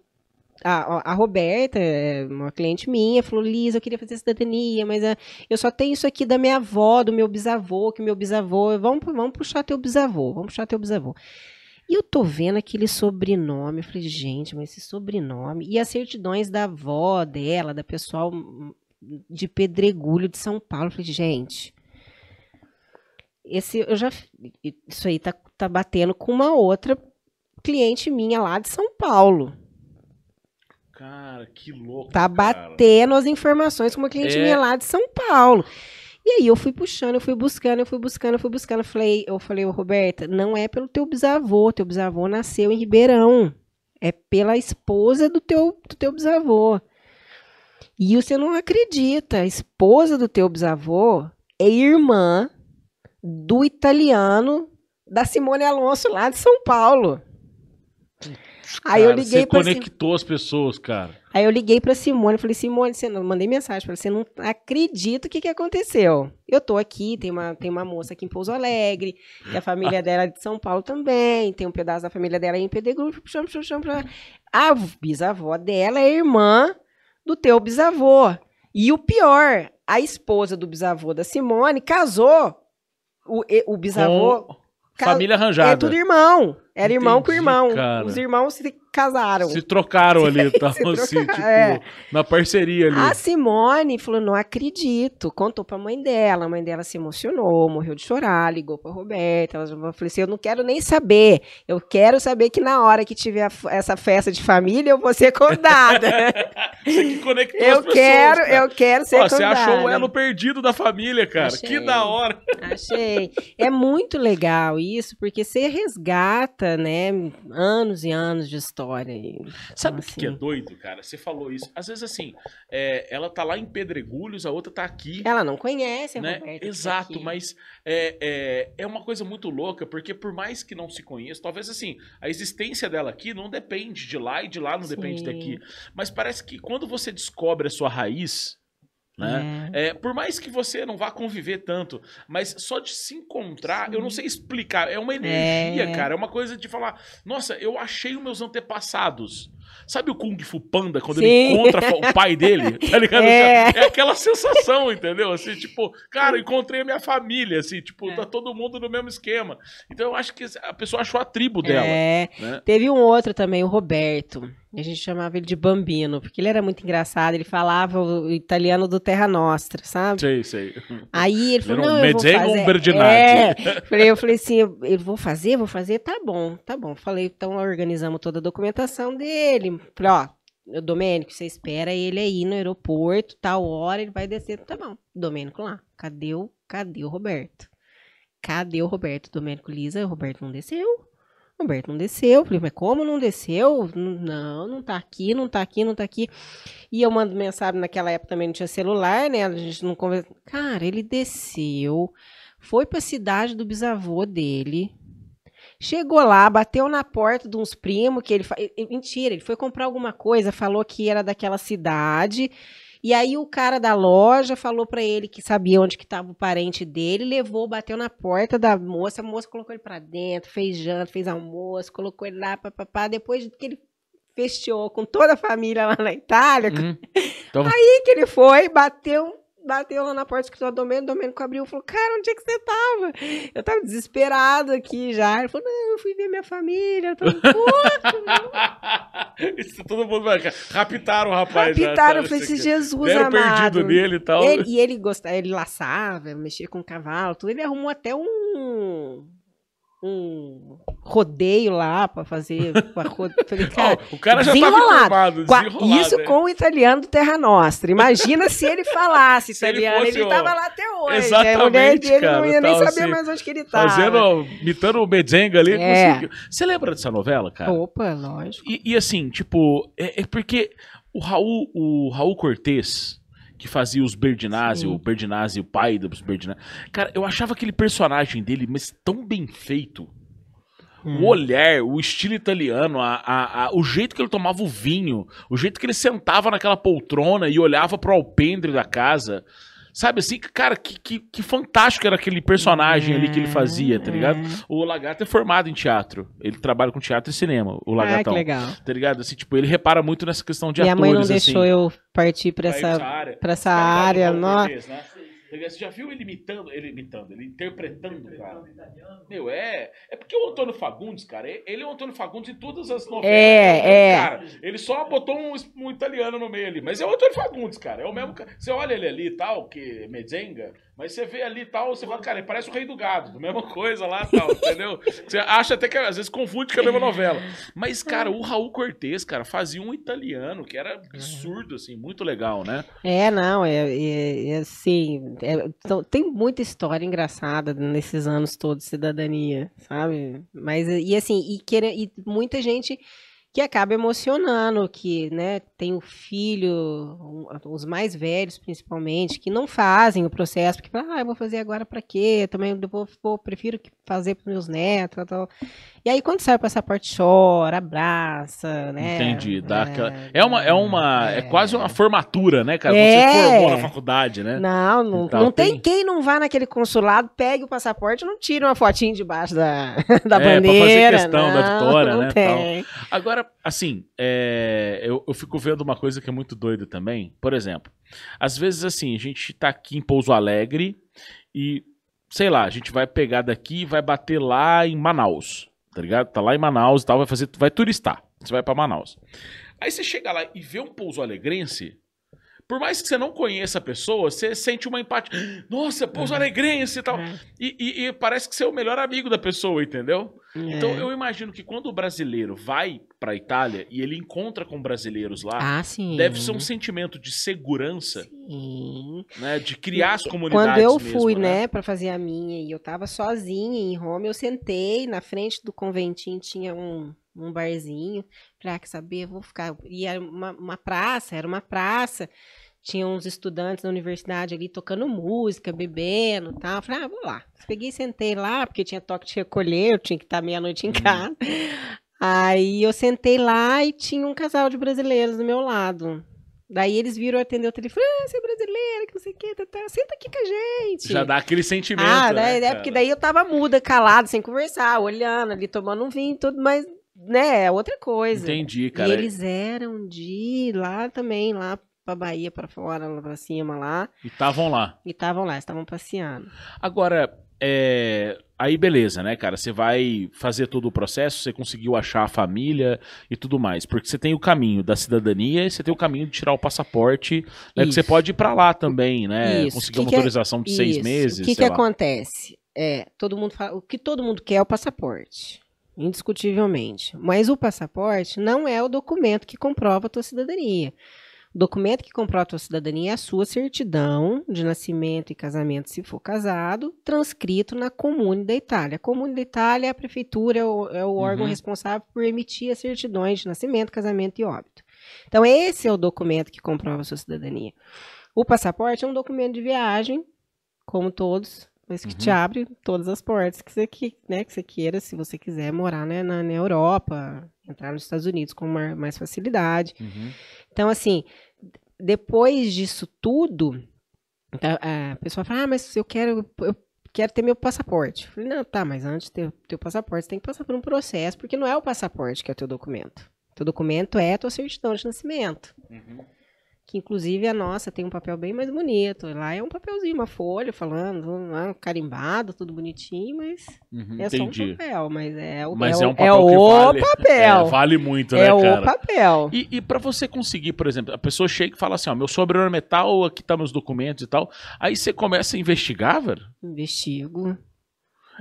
A, a Roberta, é, uma cliente minha, falou: Liz, eu queria fazer cidadania, mas ah, eu só tenho isso aqui da minha avó, do meu bisavô, que meu bisavô. Vamos, vamos puxar teu bisavô, vamos puxar teu bisavô. E eu tô vendo aquele sobrenome, eu falei, gente, mas esse sobrenome. E as certidões da avó dela, da pessoal hum, de Pedregulho de São Paulo. Eu falei, gente, esse eu já. Isso aí tá, tá batendo com uma outra cliente minha lá de São Paulo. Cara, que louco. Tá cara. batendo as informações com uma cliente É. minha lá de São Paulo. E aí eu fui puxando, eu fui buscando, eu fui buscando, eu fui buscando. Eu falei, eu falei, ô Roberta, não é pelo teu bisavô, teu bisavô nasceu em Ribeirão. É pela esposa do teu, do teu bisavô. E você não acredita, a esposa do teu bisavô é irmã do italiano da Simone Alonso lá de São Paulo. Aí eu Cara, liguei Você pra Sim- conectou as pessoas, cara. Aí eu liguei pra Simone, falei, Simone, você não, mandei mensagem pra você, não acredito o que, que aconteceu. Eu tô aqui, tem uma, tem uma moça aqui em Pouso Alegre, e a família [laughs] dela é de São Paulo também, tem um pedaço da família dela aí em Pedregulho, chama, chama, chama. A bisavó dela é irmã do teu bisavô. E o pior, a esposa do bisavô da Simone casou, o, o bisavô... Com família arranjada. É tudo irmão. Era irmão com Entendi, irmão. cara. Os irmãos se casaram. Se trocaram [laughs] ali, tá? [laughs] Se assim, trocaram, tipo, é. na parceria ali. A Simone falou: não acredito. Contou pra mãe dela. A mãe dela se emocionou, morreu de chorar, ligou pra Roberta. Ela falou assim: eu não quero nem saber. Eu quero saber que na hora que tiver essa festa de família, eu vou ser [laughs] convidada. Você que conectou as eu pessoas, quero, cara. eu quero ser Ó, você convidada. achou o elo perdido da família, cara. Achei. Que da hora. Achei. É muito legal isso, porque você resgata, né, anos e anos de história. E, Sabe o então, que, que é assim, doido, cara? Você falou isso. Às vezes, assim, é, ela tá lá em Pedregulhos, a outra tá aqui. Ela não conhece a né? Roberta. tá Exato, aqui. mas é, é, é uma coisa muito louca, porque por mais que não se conheça, talvez assim, a existência dela aqui não depende de lá e de lá não depende Sim. daqui. Mas parece que quando você descobre a sua raiz, Né? É, por mais que você não vá conviver tanto, mas só de se encontrar, Sim. eu não sei explicar. É uma energia, É. cara. É uma coisa de falar: nossa, eu achei os meus antepassados. Sabe o Kung Fu Panda, quando ele Sim. encontra o pai dele? [laughs] Tá ligado? É. É aquela sensação, entendeu? Assim, tipo, cara, encontrei a minha família, assim, tipo, É. tá todo mundo no mesmo esquema. Então eu acho que a pessoa achou a tribo dela. É, Né? Teve um outro também, o Roberto. A gente chamava ele de Bambino, porque ele era muito engraçado. Ele falava o italiano do Terra Nostra, sabe? Sei, sei. Aí ele falou, um não, eu vou fazer. É. Falei, eu falei assim, eu, eu vou fazer, vou fazer, tá bom, tá bom. Falei, então organizamos toda a documentação dele. Falei, ó, Domênico, você espera ele aí no aeroporto, tal hora ele vai descer. Tá bom, Domênico lá. Cadê o, cadê o Roberto? Cadê o Roberto? Domênico Lisa, o Roberto não desceu. Roberto não desceu. Falei, mas como não desceu? Não, não tá aqui, não tá aqui, não tá aqui. E eu mando mensagem, naquela época também não tinha celular, né? A gente não conversa. Cara, ele desceu, foi pra cidade do bisavô dele. Chegou lá, bateu na porta de uns primos que ele. Mentira, ele foi comprar alguma coisa, falou que era daquela cidade. E aí o cara da loja falou pra ele que sabia onde que tava o parente dele, levou, bateu na porta da moça, a moça colocou ele pra dentro, fez janta, fez almoço, colocou ele lá, papapá. Depois que ele festeou com toda a família lá na Itália, Hum. [laughs] Então, Aí que ele foi, bateu, bateu lá na porta do escritório do Domênico, o Domênico abriu e falou, cara, onde é que você tava? Eu tava desesperado aqui já. Ele falou, não, eu fui ver minha família. Eu tava, Pô, [laughs] Isso todo mundo vai. Raptaram o rapaz. já, raptaram, eu falei, Isso esse. Jesus Deram amado. perdido nele e tal. Ele- e ele gostava, ele laçava, mexia com cavalo, tudo. Ele arrumou até um um rodeio lá pra fazer. Pra. Falei, [laughs] cara, Ó, o cara já desenrolado. Qua- desenrolado. Isso né? com o italiano do Terra Nostra. Imagina se ele falasse [laughs] Se italiano. Ele, o- tava lá até hoje. Exatamente, a mulher dele cara, não ia nem saber assim, mais onde que ele tava. Fazendo, imitando o Medzenga ali. É. conseguiu. Você lembra dessa novela, cara? Opa, lógico. E, e assim, tipo, é, é porque o Raul, o Raul Cortez, que fazia os Berdinazzi, o Berdinazzi, o pai dos Berdinazzi. Cara, eu achava aquele personagem dele, mas tão bem feito. Hum. O olhar, o estilo italiano, a, a- a- o jeito que ele tomava o vinho, o jeito que ele sentava naquela poltrona e olhava pro alpendre da casa. Sabe assim, cara, que, que, que fantástico era aquele personagem ali que ele fazia, tá ligado? O Lagarto é formado em teatro. Ele trabalha com teatro e cinema, o Ah, que Lagartão. legal. Tá ligado? Assim, tipo, ele repara muito nessa questão de Minha mãe atores, não deixou assim. eu partir pra Pra essa, área. pra essa área. Cortez, né? Você já viu ele imitando, ele imitando, ele interpretando, cara? Meu, é. É porque o Antônio Fagundes, cara, ele é o Antônio Fagundes em todas as novelas. É, é. Cara, ele só botou um, um italiano no meio ali. Mas é o Antônio Fagundes, cara. É o mesmo. ca- Você olha ele ali e tal, que é Medzenga, mas você vê ali tal, você fala, cara, ele parece o Rei do Gado, mesma coisa lá tal, [laughs] entendeu? Você acha até que às vezes confunde com a mesma novela. Mas, cara, o Raul Cortez, cara, fazia um italiano que era absurdo, assim, muito legal, né? É, não, é, é- é assim, é- então, tem muita história engraçada nesses anos todos de cidadania, sabe? Mas, e assim, e, queira- e muita gente que acaba emocionando, que, né, tem o filho, os mais velhos principalmente, que não fazem o processo, porque falam, ah, eu vou fazer agora pra quê? Também eu vou, vou- prefiro fazer pros meus netos, tal, tal. E aí quando sai o passaporte, chora, abraça, né? Entendi. Dá aquela... É uma, é uma. É quase uma formatura, né, cara? É. Você formou na faculdade, né? Não, não, Então, não tem... tem- quem não vá naquele consulado, pegue o passaporte, não tire uma fotinho debaixo da, [laughs] da É, pra fazer bandeira. questão da não, vitória, não né, Tem. Agora, assim, é, eu, eu fico vendo uma coisa que é muito doida também. Por exemplo, às vezes, assim, a gente tá aqui em Pouso Alegre e, sei lá, a gente vai pegar daqui e vai bater lá em Manaus, tá ligado? Tá lá em Manaus e tal, vai fazer, vai turistar. Você vai pra Manaus. Aí você chega lá e vê um Pouso Alegrense. Por mais que você não conheça a pessoa, você sente uma empatia. [gasps] Nossa, Pouso Alegrense e tal. É. E, e- e parece que você é o melhor amigo da pessoa, entendeu? Então É. eu imagino que quando o brasileiro vai pra Itália e ele encontra com brasileiros lá, Ah, deve ser um sentimento de segurança, Sim. né? De criar as comunidades Quando eu mesmo, fui, né? né, pra fazer a minha e eu tava sozinha em Roma, eu sentei na frente do conventinho, tinha um, um barzinho. Falei, ah, quer saber, vou ficar. E era uma, uma praça, era uma praça. Tinha uns estudantes da universidade ali tocando música, bebendo e tal. Falei, ah, vou lá. Peguei e sentei lá, porque tinha toque de recolher, eu tinha que estar meia-noite em Uhum. casa. Aí eu sentei lá e tinha um casal de brasileiros do meu lado. Daí eles viram atender o telefone, ah, você é brasileira, que não sei o que, tá, tá. senta aqui com a gente. Já dá aquele sentimento. Ah, né, é porque daí eu tava muda, calada, sem conversar, olhando ali, tomando um vinho e tudo, mas, né, é outra coisa. Entendi, E cara. eles eram de lá também, lá pra Bahia, pra fora, lá pra cima lá, E estavam lá. e estavam lá, estavam passeando. Agora, é, aí beleza, né, cara? Você vai fazer todo o processo, você conseguiu achar a família e tudo mais. Porque você tem o caminho da cidadania e você tem o caminho de tirar o passaporte, né? Que você pode ir pra lá também, né? Isso. Conseguir Que uma que é- autorização de seis Isso. meses. O que, que lá. acontece? É, todo mundo fala, o que todo mundo quer é o passaporte, indiscutivelmente. Mas o passaporte não é o documento que comprova a tua cidadania. O documento que comprova a tua cidadania é a sua certidão de nascimento e casamento, se for casado, transcrito na Comune da Itália. A Comune da Itália é a prefeitura, é o, é o órgão Uhum. responsável por emitir as certidões de nascimento, casamento e óbito. Então, esse é o documento que comprova a sua cidadania. O passaporte é um documento de viagem, como todos, mas que te Uhum. abre todas as portas que você, que, né, que você queira, se você quiser morar né, na, na Europa, entrar nos Estados Unidos com mais facilidade. Uhum. Então, assim, depois disso tudo, tá, a pessoa fala, ah, mas eu quero, eu quero ter meu passaporte. Eu falei, não, tá, mas antes de ter teu passaporte, você tem que passar por um processo, porque não é o passaporte que é o teu documento. Teu documento é a tua certidão de nascimento. Uhum. Que inclusive a nossa tem um papel bem mais bonito. Lá é um papelzinho, uma folha falando, ah, carimbado, tudo bonitinho, mas Uhum. é só um Entendi. papel. Mas é o, Mas é é o, um papel é que o vale. papel. É, vale muito, É né, o cara? papel. E, e para você conseguir, por exemplo, a pessoa chega e fala assim, ó, meu sobrenome é tal, aqui tá meus documentos e tal. Aí você começa a investigar, velho. Investigo.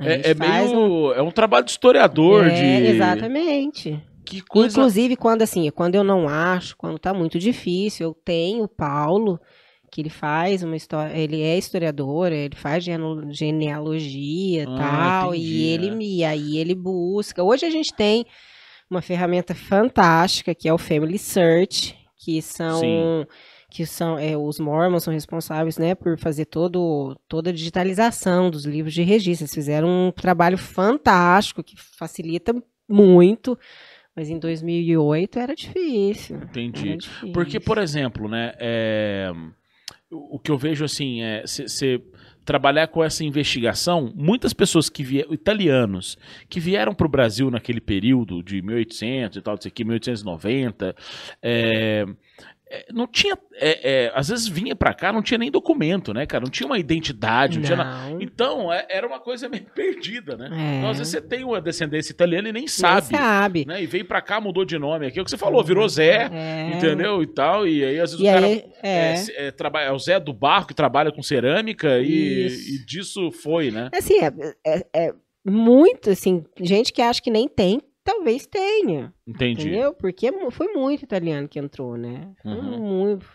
É, é faz um- meio. É um trabalho de historiador, É, de. Exatamente. Que coisa. Inclusive, quando assim, quando eu não acho, quando tá muito difícil, eu tenho o Paulo, que ele faz uma história, ele é historiador, ele faz genealogia e Ah, tal, entendi, e ele é. me, aí ele busca. Hoje a gente tem uma ferramenta fantástica que é o Family Search, que são Sim. que são é, os Mormons são responsáveis, né, por fazer todo toda a digitalização dos livros de registro. Eles fizeram um trabalho fantástico que facilita muito, mas em 2008 era difícil. Entendi. Era difícil. Porque, por exemplo, né, é, o que eu vejo assim é você trabalhar com essa investigação, muitas pessoas que vieram, italianos, que vieram para o Brasil naquele período de 1800 e tal, isso aqui, 1890, é, é, não tinha, é, é, às vezes vinha para cá, não tinha nem documento, né, cara, não tinha uma identidade, não, tinha nada. Não, Então, é- era uma coisa meio [laughs] perdida, né? É. Então, às vezes você tem uma descendência italiana e nem nem sabe, sabe. né? E veio pra cá, mudou de nome aqui. É o que você falou, virou Zé, É. entendeu? E tal. E aí, às vezes, E o cara aí, é, é. é, trabalha, é o Zé do barro que trabalha com cerâmica e, e disso foi, né? Assim, é, é- é muito, assim, gente que acha que nem tem, talvez tenha, Entendi. entendeu? Porque foi muito italiano que entrou, né? Foi Uhum. muito.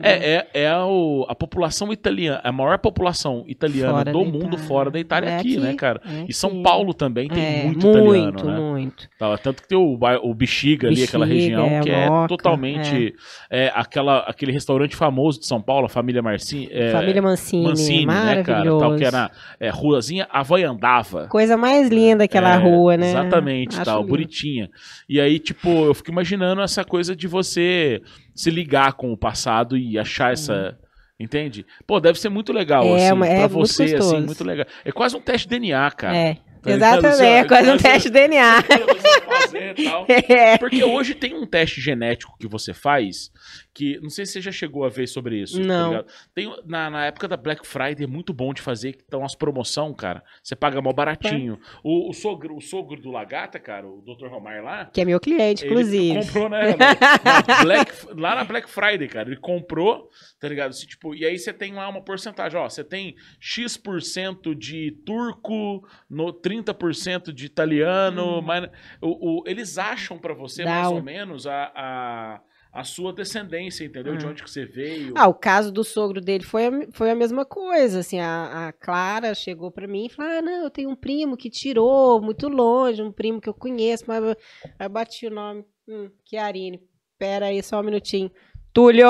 É, é, é a, o- a população italiana, a maior população italiana Fora do mundo Itália. fora da Itália É aqui, aqui, né, cara? é E São aqui. Paulo também tem É, muito italiano, muito, né? muito. Tanto que tem o, o Bexiga ali, aquela região, é, que é Moca, totalmente é, aquela, aquele restaurante famoso de São Paulo, a família Marcinho. É, Família Mancini, Mancini, né, cara? Tal, que era é, ruazinha Havaiandava. Coisa mais linda aquela É, rua, né? Exatamente, Acho tal, lindo. bonitinha. E aí, tipo, eu fico imaginando essa coisa de você se ligar com o passado e achar essa. Entende? Pô, deve ser muito legal, É, assim, é pra muito você, assim, gostoso. muito legal. É quase um teste de DNA, cara. É, Tá exatamente, Assim, é quase um teste de DNA. Fazer tal. [laughs] É. Porque hoje tem um teste genético que você faz, que não sei se você já chegou a ver sobre isso. tá Não. ligado? tem, na, na época da Black Friday é muito bom de fazer, que estão as promoção, cara. Você paga mal baratinho. O, o sogro, o sogro do Lagata, cara, o Dr. Romar lá, Que é meu cliente, ele inclusive. comprou, né? na [laughs] Black- lá na Black Friday, cara. Ele comprou, tá ligado? Assim, tipo, e aí você tem lá uma porcentagem, ó. Você tem X% de turco, no 30% de italiano, mas o, o- eles acham pra você, Hum. Dá mais um- ou menos, a, a, a sua descendência, entendeu? De Ah. onde que você veio. Ah, o caso do sogro dele foi a, foi a mesma coisa, assim, a, a Clara chegou pra mim e falou, ah, não, eu tenho um primo que tirou muito longe, um primo que eu conheço, mas eu- eu bati o nome, hum, Chiarine, pera aí só um minutinho, Túlio,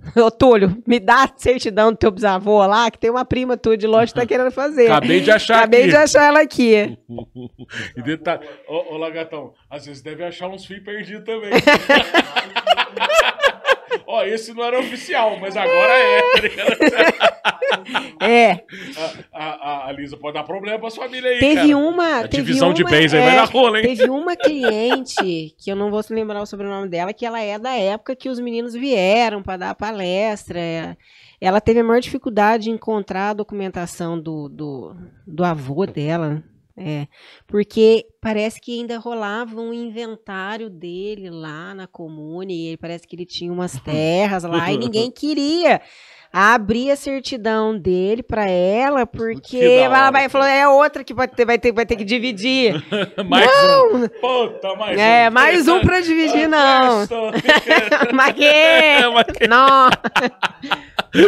[laughs] ô Túlio, me dá a certidão do teu bisavô lá, que tem uma prima tua de longe que tá querendo fazer. Acabei de achar Acabei aqui. de achar ela aqui. [laughs] e detalhe, ô, ô Lagatão, às vezes deve achar uns fios perdidos também. [laughs] Ó, esse não era oficial, mas agora é, tá? É, A, a, a Lisa pode dar problema pra sua família aí, teve cara. uma. A teve divisão uma, de bens aí é, vai dar rola, hein? Teve uma cliente, que eu não vou se lembrar o sobrenome dela, que ela é da época que os meninos vieram para dar palestra. Ela teve a maior dificuldade de encontrar a documentação do, do, do avô dela. É, porque parece que ainda rolava um inventário dele lá na comune, e ele parece que ele tinha umas terras lá e ninguém [laughs] queria abrir a certidão dele para ela, porque ela vai falou, é outra que vai ter, vai ter, vai ter que dividir. [laughs] mais um. Puta, mais um. É, mais um pra dividir, não. [laughs] Que- Não.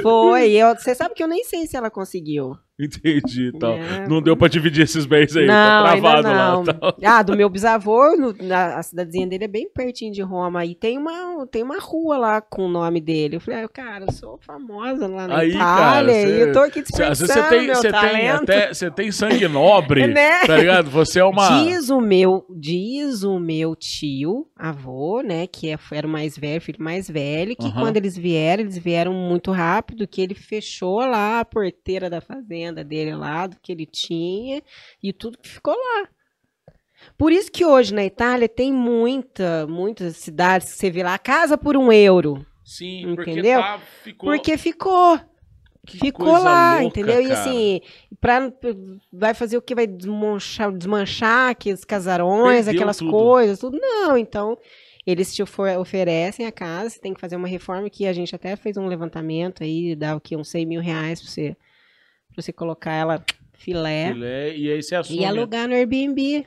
Foi. Eu, você sabe que eu nem sei se ela conseguiu. [laughs] Entendi, então. É. Não deu pra dividir esses bens aí, não, tá travado não. lá. Tá. Ah, do meu bisavô, no- na, a cidadezinha dele é bem pertinho de Roma. E tem uma, tem uma rua lá com o nome dele. Eu falei, ah, cara, eu sou famosa lá na Aí, Itália. cara, e eu tô aqui vezes você desperdiçando tem, meu você tem até, você tem sangue nobre, [laughs] Né? tá ligado? Você é uma... Diz o meu, diz o meu tio, avô, né, que é- era o mais velho, filho mais velho, que quando eles vieram, eles vieram muito rápido, que ele fechou lá a porteira da fazenda dele lá, do que ele tinha, e tudo que ficou lá. Por isso que hoje na Itália tem muita, muitas cidades que você vê lá, casa por um euro. Sim, porque Entendeu? tá, ficou... Porque ficou. que Ficou lá, louca, entendeu? E cara. assim, pra, vai fazer o que? Vai desmanchar, desmanchar aqueles casarões, Perdeu aquelas tudo. coisas, tudo. Não, então, eles te ofer- oferecem a casa, você tem que fazer uma reforma que a gente até fez um levantamento aí, dá o que? Uns 100 mil reais pra você, pra você colocar ela filé Filé, e aí você assume. e alugar no Airbnb.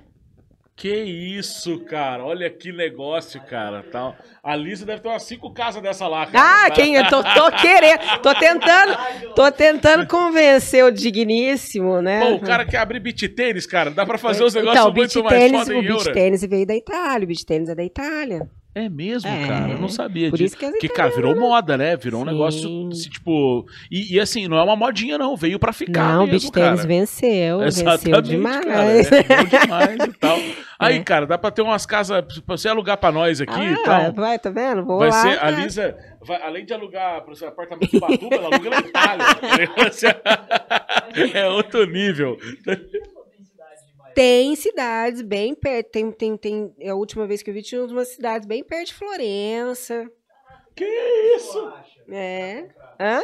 Que isso, cara. Olha que negócio, cara. Tal. A Lisa deve ter umas cinco casas dessa lá, cara. Ah, Tá? quem eu tô, tô querendo, tô tentando, tô tentando convencer o digníssimo, né? Pô, o cara quer abrir beat tênis, cara. Dá pra fazer os negócios então, muito mais foda o euro. tênis veio da Itália, o beach tênis é da Itália. É mesmo, É. cara. Eu não sabia Por disso. isso que cara, virou moda, né? Virou um Sim. negócio, assim, tipo... E, e, assim, não é uma modinha, não. Veio pra ficar Não, o mesmo, tênis cara. venceu, venceu Exatamente, demais. cara. É, bom demais e tal. [laughs] Aí, É. cara, dá pra ter umas casas pra você alugar pra nós aqui e Ah, tal. vai, tá vendo? Vou Vai lá. ser, a tá. Lisa, vai- além de alugar para seu apartamento em Batuba, ela aluga na Itália. [laughs] [laughs] é outro nível. Tem cidades bem perto, tem, tem, tem, a última vez que eu vi tinha umas cidades bem perto de Florença. Que isso? É. Hã?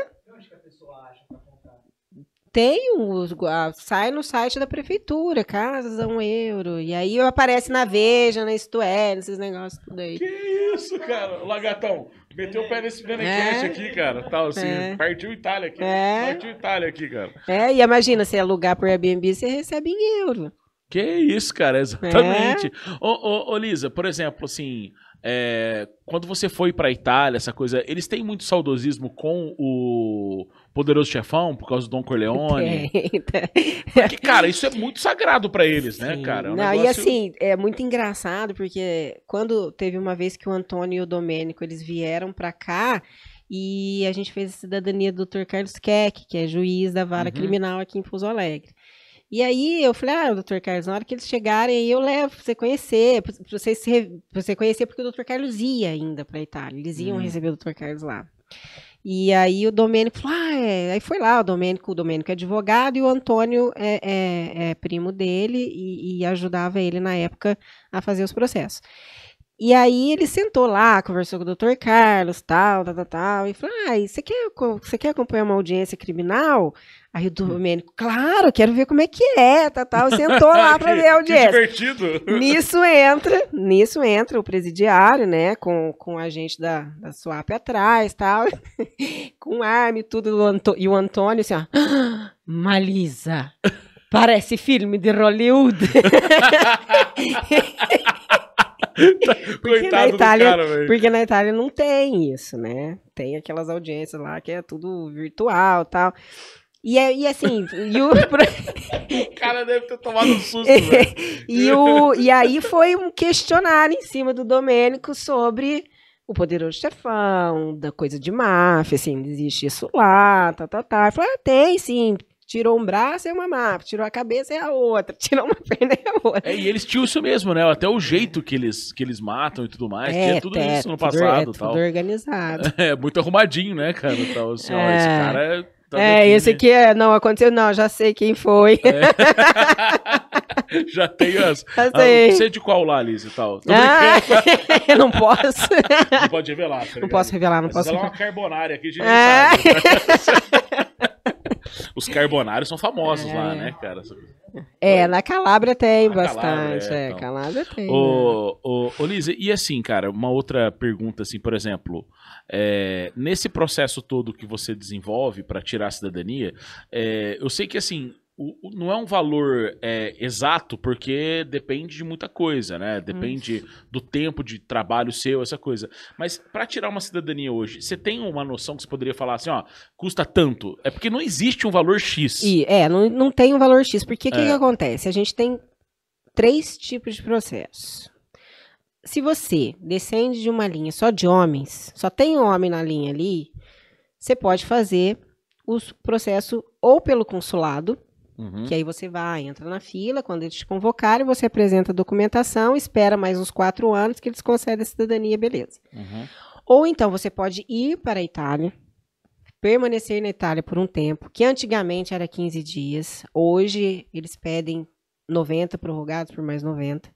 Tem os, a- sai no site da prefeitura, casas a um euro. E aí aparece na Veja, na Isto É, nesses negócios tudo aí. Que isso, cara? Lagatão, meteu o pé nesse Benecast É. aqui, cara. Tal, assim, É. partiu Itália aqui. É. Partiu Itália aqui, cara. É, e imagina, você alugar por Airbnb, você recebe em euro. Que isso, cara, [laughs] É. exatamente. Ô, ô, ô, Lisa, por exemplo, assim, é, quando você foi pra Itália, essa coisa, eles têm muito saudosismo com o Poderoso Chefão, por causa do Don Corleone? Porque, cara, isso é muito sagrado pra eles, né, Sim. cara? É um Não, e negócio- assim, é muito engraçado, porque quando teve uma vez que o Antônio e o Domênico, eles vieram pra cá, e a gente fez a cidadania do Dr. Carlos Keck, que é juiz da vara Uhum. criminal aqui em Pouso Alegre. E aí eu falei, ah, doutor Carlos, na hora que eles chegarem aí eu levo pra você conhecer, pra você, se, pra você conhecer, porque o doutor Carlos ia ainda pra Itália, eles iam Hum. receber o doutor Carlos lá. E aí o Domênico falou, ah, é. Aí foi lá, o Domênico, o Domênico é advogado e o Antônio é, é- é primo dele e, e ajudava ele na época a fazer os processos. E aí ele sentou lá, conversou com o doutor Carlos, tal, tal, tal, tal, e falou, ah, você quer, você quer acompanhar uma audiência criminal? Aí o Domênico, claro, quero ver como é que é, tal, tal, e sentou lá [laughs] para Que- ver a Que audiência. divertido. Nisso entra, nisso entra o presidiário, né, com, com a gente da, da SWAP atrás, tal, [laughs] com arma e tudo, e o Antônio assim, ó, "Ah, [gasps] Malisa, parece filme de Hollywood. [laughs] [laughs] Coitado Itália- do cara. Porque na Itália não tem isso, né? Tem aquelas audiências lá que é tudo virtual tal. E, é, e assim, e, o, [laughs] O cara deve ter tomado um susto, [laughs] velho. e, o, e aí foi um questionário em cima do Domênico sobre o poderoso chefão, da coisa de máfia, assim, existe isso lá, tá, tá, tá. Eu falei, ah, tem sim. Tirou um braço é uma mapa, tirou a cabeça é a outra, [laughs] tirou uma perna é a outra. É, e eles tinham isso mesmo, né? Até o jeito que eles, que eles matam e tudo mais. É, tinha tudo é, isso no tudo- passado é tal. tudo organizado. [laughs] É, muito arrumadinho, né, cara? Então, assim, ó, É. esse cara é. tá é, esse aqui é, não aconteceu, não, já sei quem foi. né? [laughs] Já tem as. Já Ah, sei. você é de qual lá, Liz e tal? Tô Ah, eu não posso. não pode revelar. Tá Não posso revelar, não Mas posso ela é revelar. uma carbonária aqui de É. Os carbonários são famosos lá, É. né, cara? É, na Calábria tem Na bastante. Calábria, é, então. Calábria tem. né? Ô, ô, ô Liz, e assim, cara, uma outra pergunta, assim, por exemplo, é, nesse processo todo que você desenvolve para tirar a cidadania, é, eu sei que, assim, o- o- não é um valor é, exato, porque depende de muita coisa, né? Depende do tempo de trabalho seu, essa coisa. Mas para tirar uma cidadania hoje, você tem uma noção que você poderia falar assim, ó, custa tanto? É porque não existe um valor X. E, é, não, não tem um valor X. Porque o que, É. que acontece? A gente tem três tipos de processos. Se você descende de uma linha só de homens, só tem homem na linha ali, você pode fazer o processo ou pelo consulado, Uhum. que aí você vai, entra na fila, quando eles te convocarem, você apresenta a documentação, espera mais uns quatro anos que eles concedem a cidadania, beleza. Uhum. Ou então você pode ir para a Itália, permanecer na Itália por um tempo, que antigamente era 15 dias, hoje eles pedem 90 prorrogados por mais 90.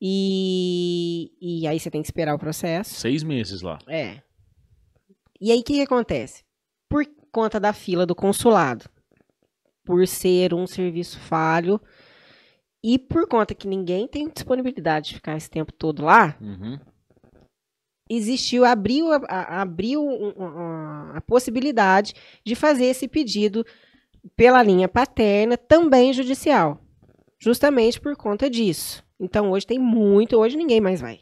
E, e aí você tem que esperar o processo. Seis meses lá. É. E aí o que, que acontece? Por conta da fila do consulado, por ser um serviço falho e por conta que ninguém tem disponibilidade de ficar esse tempo todo lá, Uhum. existiu, abriu, a, a- abriu a possibilidade de fazer esse pedido pela linha paterna, também judicial. Justamente por conta disso. Então, hoje tem muito, hoje ninguém mais vai.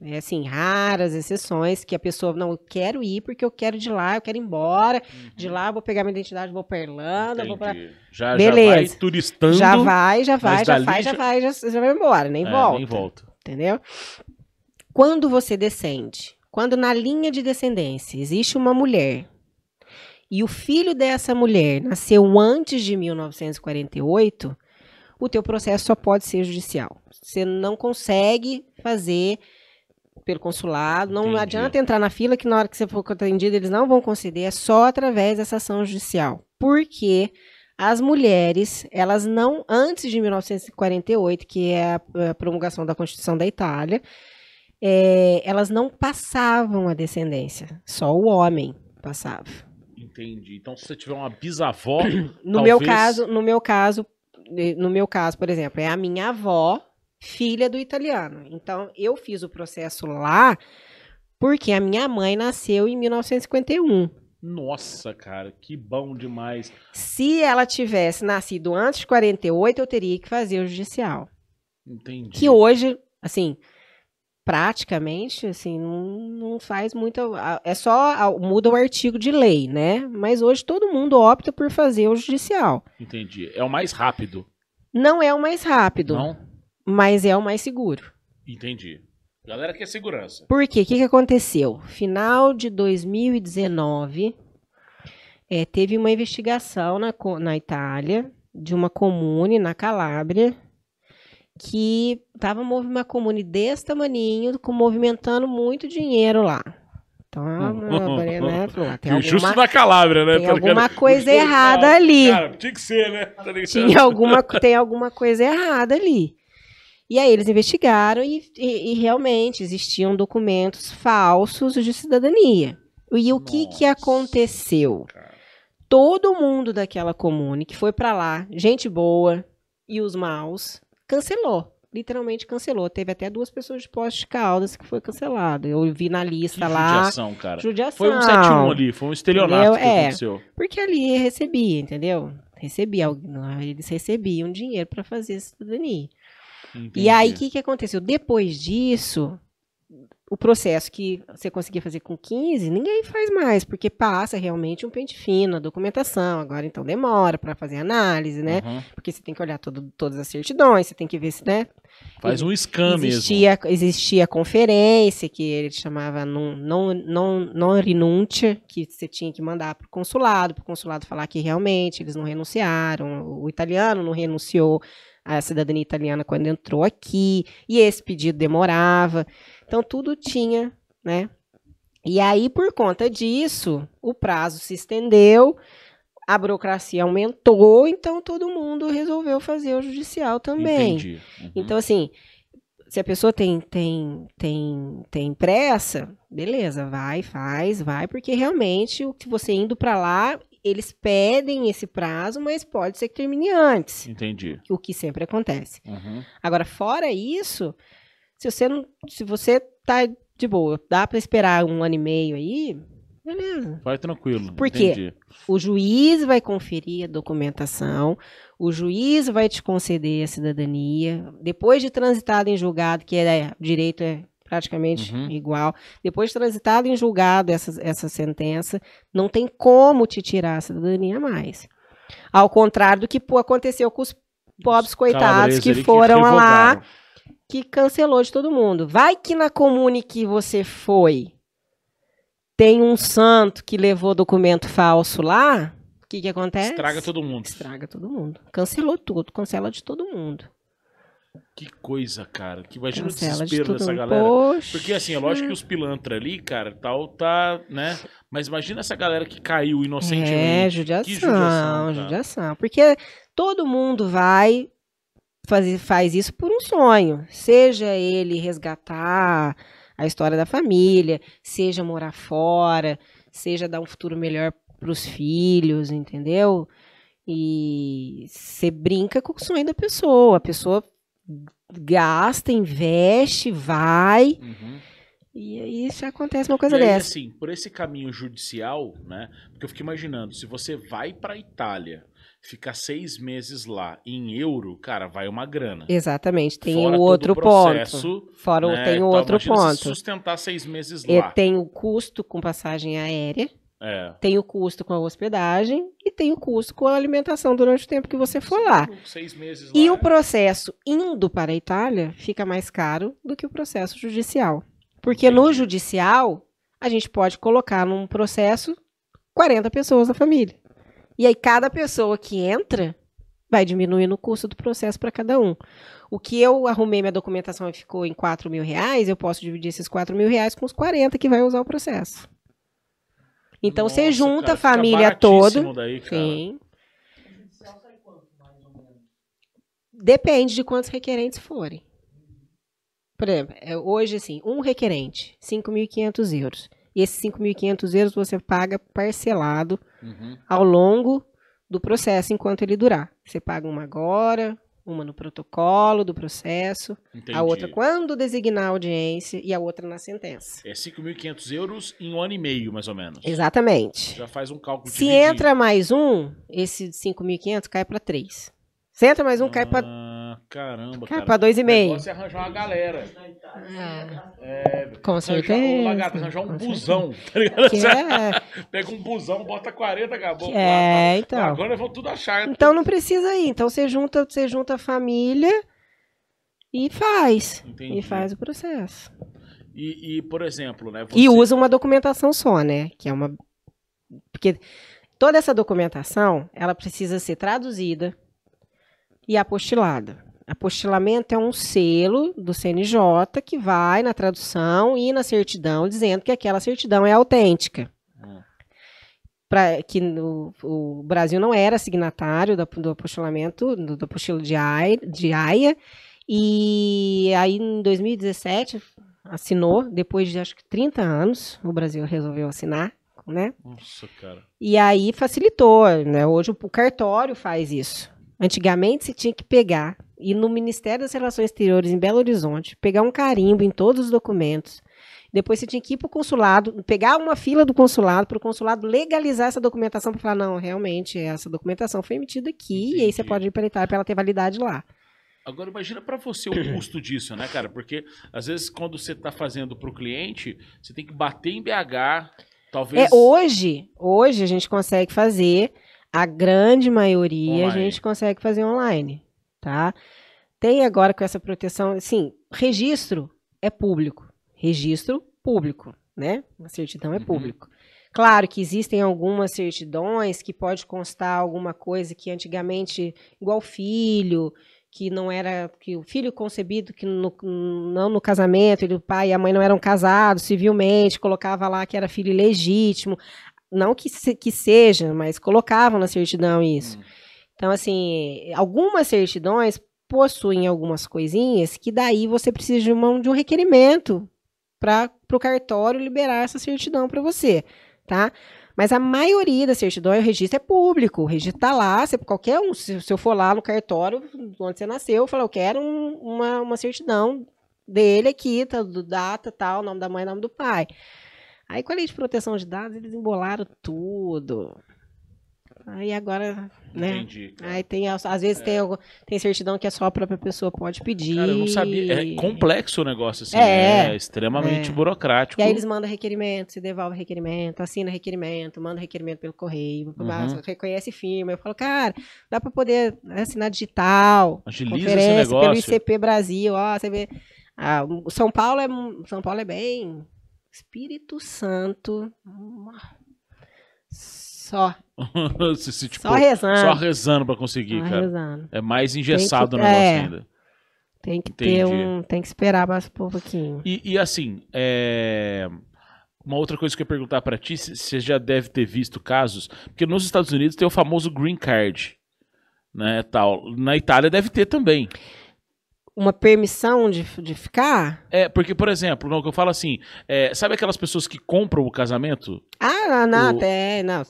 É assim, raras exceções que a pessoa, não, eu quero ir porque eu quero de lá, eu quero ir embora. De lá eu vou pegar minha identidade, vou pra Irlanda, vou pra... Entendi. Já, já Beleza. vai turistando. Já vai, já vai, já faz, já já- vai, já, já vai embora, nem É, volta. Nem volta. Entendeu? Quando você descende, quando na linha de descendência existe uma mulher e o filho dessa mulher nasceu antes de 1948, o teu processo só pode ser judicial. Você não consegue fazer pelo consulado, não Entendi. adianta entrar na fila que na hora que você for atendido eles não vão conceder, é só através dessa ação judicial. Porque as mulheres, elas não, antes de 1948, que é a, a promulgação da Constituição da Itália, é, elas não passavam a descendência, só o homem passava. Entendi. Então, se você tiver uma bisavó. [coughs] No meu talvez- caso, no meu caso, no meu caso, por exemplo, é a minha avó, filha do italiano. Então, eu fiz o processo lá porque a minha mãe nasceu em 1951. Nossa, cara, que bom demais. Se ela tivesse nascido antes de 48, eu teria que fazer o judicial. Entendi. Que hoje, assim, praticamente, assim, não, não faz muita. É só muda o artigo de lei, né? Mas hoje todo mundo opta por fazer o judicial. Entendi. É o mais rápido. Não é o mais rápido, Não? Mas é o mais seguro. Entendi. Galera quer segurança. Por quê? O que, que aconteceu? Final de 2019, eh, teve uma investigação na, na Itália, de uma comune na Calábria, que estava uma comune desse tamaninho, com, movimentando muito dinheiro lá. Então, né, falou, "Ah, tem Hum. Justo alguma, na Calabria, né? tem tá alguma coisa errada ali. Cara, tinha que ser, né? Tá tinha alguma, tem alguma coisa errada ali. E aí eles investigaram e, e- e realmente existiam documentos falsos de cidadania. E o que, que Nossa. aconteceu? Todo mundo daquela comune que foi pra lá, gente boa e os maus, cancelou. Literalmente cancelou. Teve até duas pessoas de poste de Caldas que foi cancelado. Eu vi na Que lista lá. judiação, cara. Judiação. Foi um 7-1 ali, foi um estelionato que É. aconteceu. Porque ali recebia, entendeu? Recebia, eles recebiam dinheiro para fazer cidadania. Entendi. E aí, o que, que aconteceu? Depois disso, o processo que você conseguia fazer com 15, ninguém faz mais, porque passa realmente um pente fino, a documentação. Agora, então, demora para fazer análise, né? Uhum. Porque você tem que olhar todo, todas as certidões, você tem que ver se, né? Faz um scan mesmo. existia, existia conferência, que ele chamava não, não, não renúncia, que você tinha que mandar para o consulado, para o consulado falar que realmente eles não renunciaram, o italiano não renunciou à cidadania italiana quando entrou aqui, e esse pedido demorava. Então, tudo tinha, né? E aí, por conta disso, o prazo se estendeu, a burocracia aumentou, então todo mundo resolveu fazer o judicial também. Entendi. Uhum. Então, assim, se a pessoa tem, tem, tem, tem pressa, beleza, vai, faz, vai, porque realmente o que você indo para lá, eles pedem esse prazo, mas pode ser que termine antes, Entendi. o que sempre acontece. Uhum. Agora, fora isso, se você não, se você tá de boa, dá para esperar um ano e meio aí, beleza. Vai tranquilo. Por quê? entendi. O juiz vai conferir a documentação, o juiz vai te conceder a cidadania. Depois de transitado em julgado, que é direito é praticamente Uhum. igual, depois de transitado em julgado essa, essa sentença, não tem como te tirar a cidadania mais. Ao contrário do que aconteceu com os pobres coitados Calabreses que foram lá, revogaram. que cancelou de todo mundo. Vai que na comune que você foi tem um santo que levou documento falso lá, o que, que acontece? Estraga todo mundo. Estraga todo mundo. Cancelou tudo, cancela de todo mundo. Que coisa, cara. Que imagina o Cancela de desespero todo dessa galera. Poxa. Porque assim, é lógico que os pilantra ali, cara, tal, tá, né? Mas imagina essa galera que caiu É, inocentemente. judiação, Que judiação, judiação, cara. Porque todo mundo vai fazer faz isso por um sonho. Seja ele resgatar a história da família, seja morar fora, seja dar um futuro melhor para os filhos, entendeu? E você brinca com o sonho da pessoa. A pessoa gasta, investe, vai, Uhum. e aí já acontece uma coisa e aí, dessa. assim, por esse caminho judicial, né? Porque eu fico imaginando, se você vai pra Itália, ficar seis meses lá em euro, cara, vai uma grana. Exatamente, tem Fora o outro processo, ponto. Fora o- né, tem o tal, outro ponto. sustentar seis meses E lá. tem o custo com passagem aérea, É. tem o custo com a hospedagem e tem o custo com a alimentação durante o tempo que você for lá. Seis meses E lá. o processo indo para a Itália fica mais caro do que o processo judicial. Porque no judicial, a gente pode colocar num processo 40 pessoas da família. E aí, cada pessoa que entra vai diminuindo o custo do processo para cada um. O que eu arrumei minha documentação e ficou em 4 mil reais, eu posso dividir esses 4 mil reais com os 40 que vai usar o processo. Então, você Nossa, junta cara, a família toda. Daí. Sim. Depende de quantos requerentes forem. Por exemplo, é, hoje, assim, um requerente, 5.500 euros. E esses 5.500 euros você paga parcelado Uhum. ao longo do processo, enquanto ele durar. Você paga uma agora, uma no protocolo do processo, Entendi. a outra quando designar a audiência e a outra na sentença. É 5.500 euros em um ano e meio, mais ou menos. Exatamente. Já faz um cálculo Se dividido. entra mais um, esse 5.500 cai para 3. Se entra mais um, cai para Ah, caramba, cai cara. para 2,5. O negócio é arranjar uma galera. É, Com arranjar, certeza. ô, Lagarto, arranjar um com busão, tá ligado? É, [laughs] Pega um busão, bota 40, acabou. é, então. Agora vão tudo achar. Então não precisa ir. Então você junta, você junta a família e faz. Entendi. E faz o processo. E, e, por exemplo, né? E você- usa uma documentação só, né? Que é uma. Porque toda essa documentação, ela precisa ser traduzida e apostilada. Apostilamento é um selo do CNJ que vai na tradução e na certidão dizendo que aquela certidão é autêntica. Hum. Pra, que no- o Brasil não era signatário do, do apostilamento, do, do apostilo de Haia, de Haia, e aí em 2017 assinou, depois de acho que 30 anos, o Brasil resolveu assinar, né? Nossa, cara. E aí facilitou, né? Hoje o, o cartório faz isso. Antigamente se tinha que pegar, ir no Ministério das Relações Exteriores em Belo Horizonte, pegar um carimbo em todos os documentos. Depois você tinha que ir para o consulado, pegar uma fila do consulado, para o consulado legalizar essa documentação para falar, não, realmente, essa documentação foi emitida aqui, e aí você Entendi. pode ir para a Itália para ela ter validade lá. Agora imagina pra você o [clears throat] custo disso, né, cara? Porque às vezes quando você tá fazendo pro cliente, você tem que bater em BH, talvez. É, hoje, hoje a gente consegue fazer, a grande maioria a Online. gente consegue fazer online, tá? Tem agora com essa proteção, assim, registro é público, registro público, né? A certidão é Uhum. público. Claro que existem algumas certidões que pode constar alguma coisa que antigamente, igual filho, que não era que o filho concebido que no- não no casamento, ele, o pai e a mãe não eram casados civilmente, colocava lá que era filho ilegítimo, não que, se- que seja, mas colocavam na certidão isso. Hum. Então assim, algumas certidões possuem algumas coisinhas que daí você precisa de, uma- de um requerimento para o cartório liberar essa certidão para você, tá? Mas a maioria da certidão, o registro é público. O registro tá lá, você, qualquer um, se, se eu for lá no cartório onde você nasceu, eu falo, eu quero um- uma, uma certidão dele aqui, tá, do data, tal, nome da mãe, nome do pai. Aí com a lei de proteção de dados, eles embolaram tudo. Aí agora, né? Entendi. cara. Aí tem, às vezes tem, algu- tem certidão que é só a própria pessoa pode pedir. Cara, eu não sabia. É complexo o negócio, assim. É. É, extremamente É. burocrático. E aí eles mandam requerimento, se devolve requerimento, assina requerimento, manda requerimento pelo correio, Uhum. reconhece firma. Eu falo, cara, dá pra poder assinar digital. Agiliza esse conferência pelo negócio. ICP Brasil, ó, você vê. Ah, São Paulo é São Paulo é bem Espírito Santo. Só, [laughs] se, se, tipo, só rezando. só rezando pra conseguir, só cara. rezando. É mais engessado Tem o que- negócio é. ainda. Tem que Entendi. ter um, tem que esperar mais um pouquinho. E, e, assim, é, uma outra coisa que eu ia perguntar pra ti, se você já deve ter visto casos, porque nos Estados Unidos tem o famoso green card, né, tal. Na Itália deve ter também. Uma permissão de, de ficar? É, porque, por exemplo, não, que eu falo assim, é, sabe aquelas pessoas que compram o casamento? Ah, não, O- tem, não,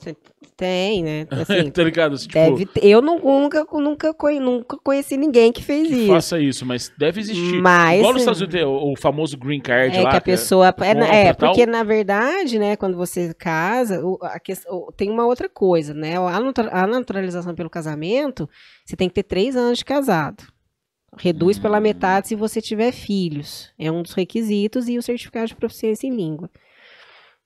tem, né? [laughs] Assim, tá ligado? Tipo, deve ter, eu não, nunca, nunca, nunca conheci ninguém que fez que isso. faça isso, mas deve existir. Mas Igual nos Estados Unidos tem o, o famoso green card é lá. que a que é- pessoa é, é porque na verdade, né, quando você casa, o- a ques- o- tem uma outra coisa, né? A, a naturalização pelo casamento, você tem que ter três anos de casado. Reduz Hum. pela metade se você tiver filhos. É um dos requisitos e o certificado de proficiência em língua.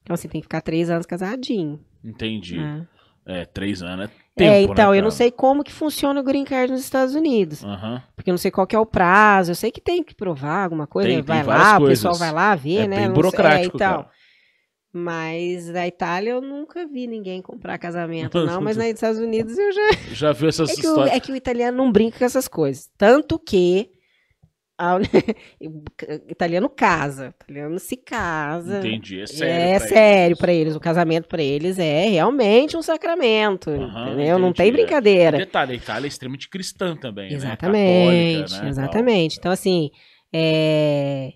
Então, assim, tem que ficar três anos casadinho. Entendi. né? É, três anos é tempo, é, né, então, eu cara? não sei como que funciona o green card nos Estados Unidos. Porque eu não sei qual que é o prazo. Eu sei que tem que provar alguma coisa. Tem- né? tem vai várias lá, o pessoal vai lá ver, É né? bem sei- burocrático, então. cara. Mas na Itália eu nunca vi ninguém comprar casamento, [laughs] não. mas nos Estados Unidos eu já. [laughs] Já viu essas É que, o, histórias? é que o italiano não brinca com essas coisas. Tanto que. a- o [laughs] italiano casa. O italiano se casa. Entendi, é sério. é pra sério eles. pra eles. O casamento pra eles é realmente um sacramento. Aham, entendeu? Não tem entendi, é. brincadeira. Detalhe, a Itália é extremamente cristã também, né? Exatamente, Católica, né, exatamente. Então, assim, é,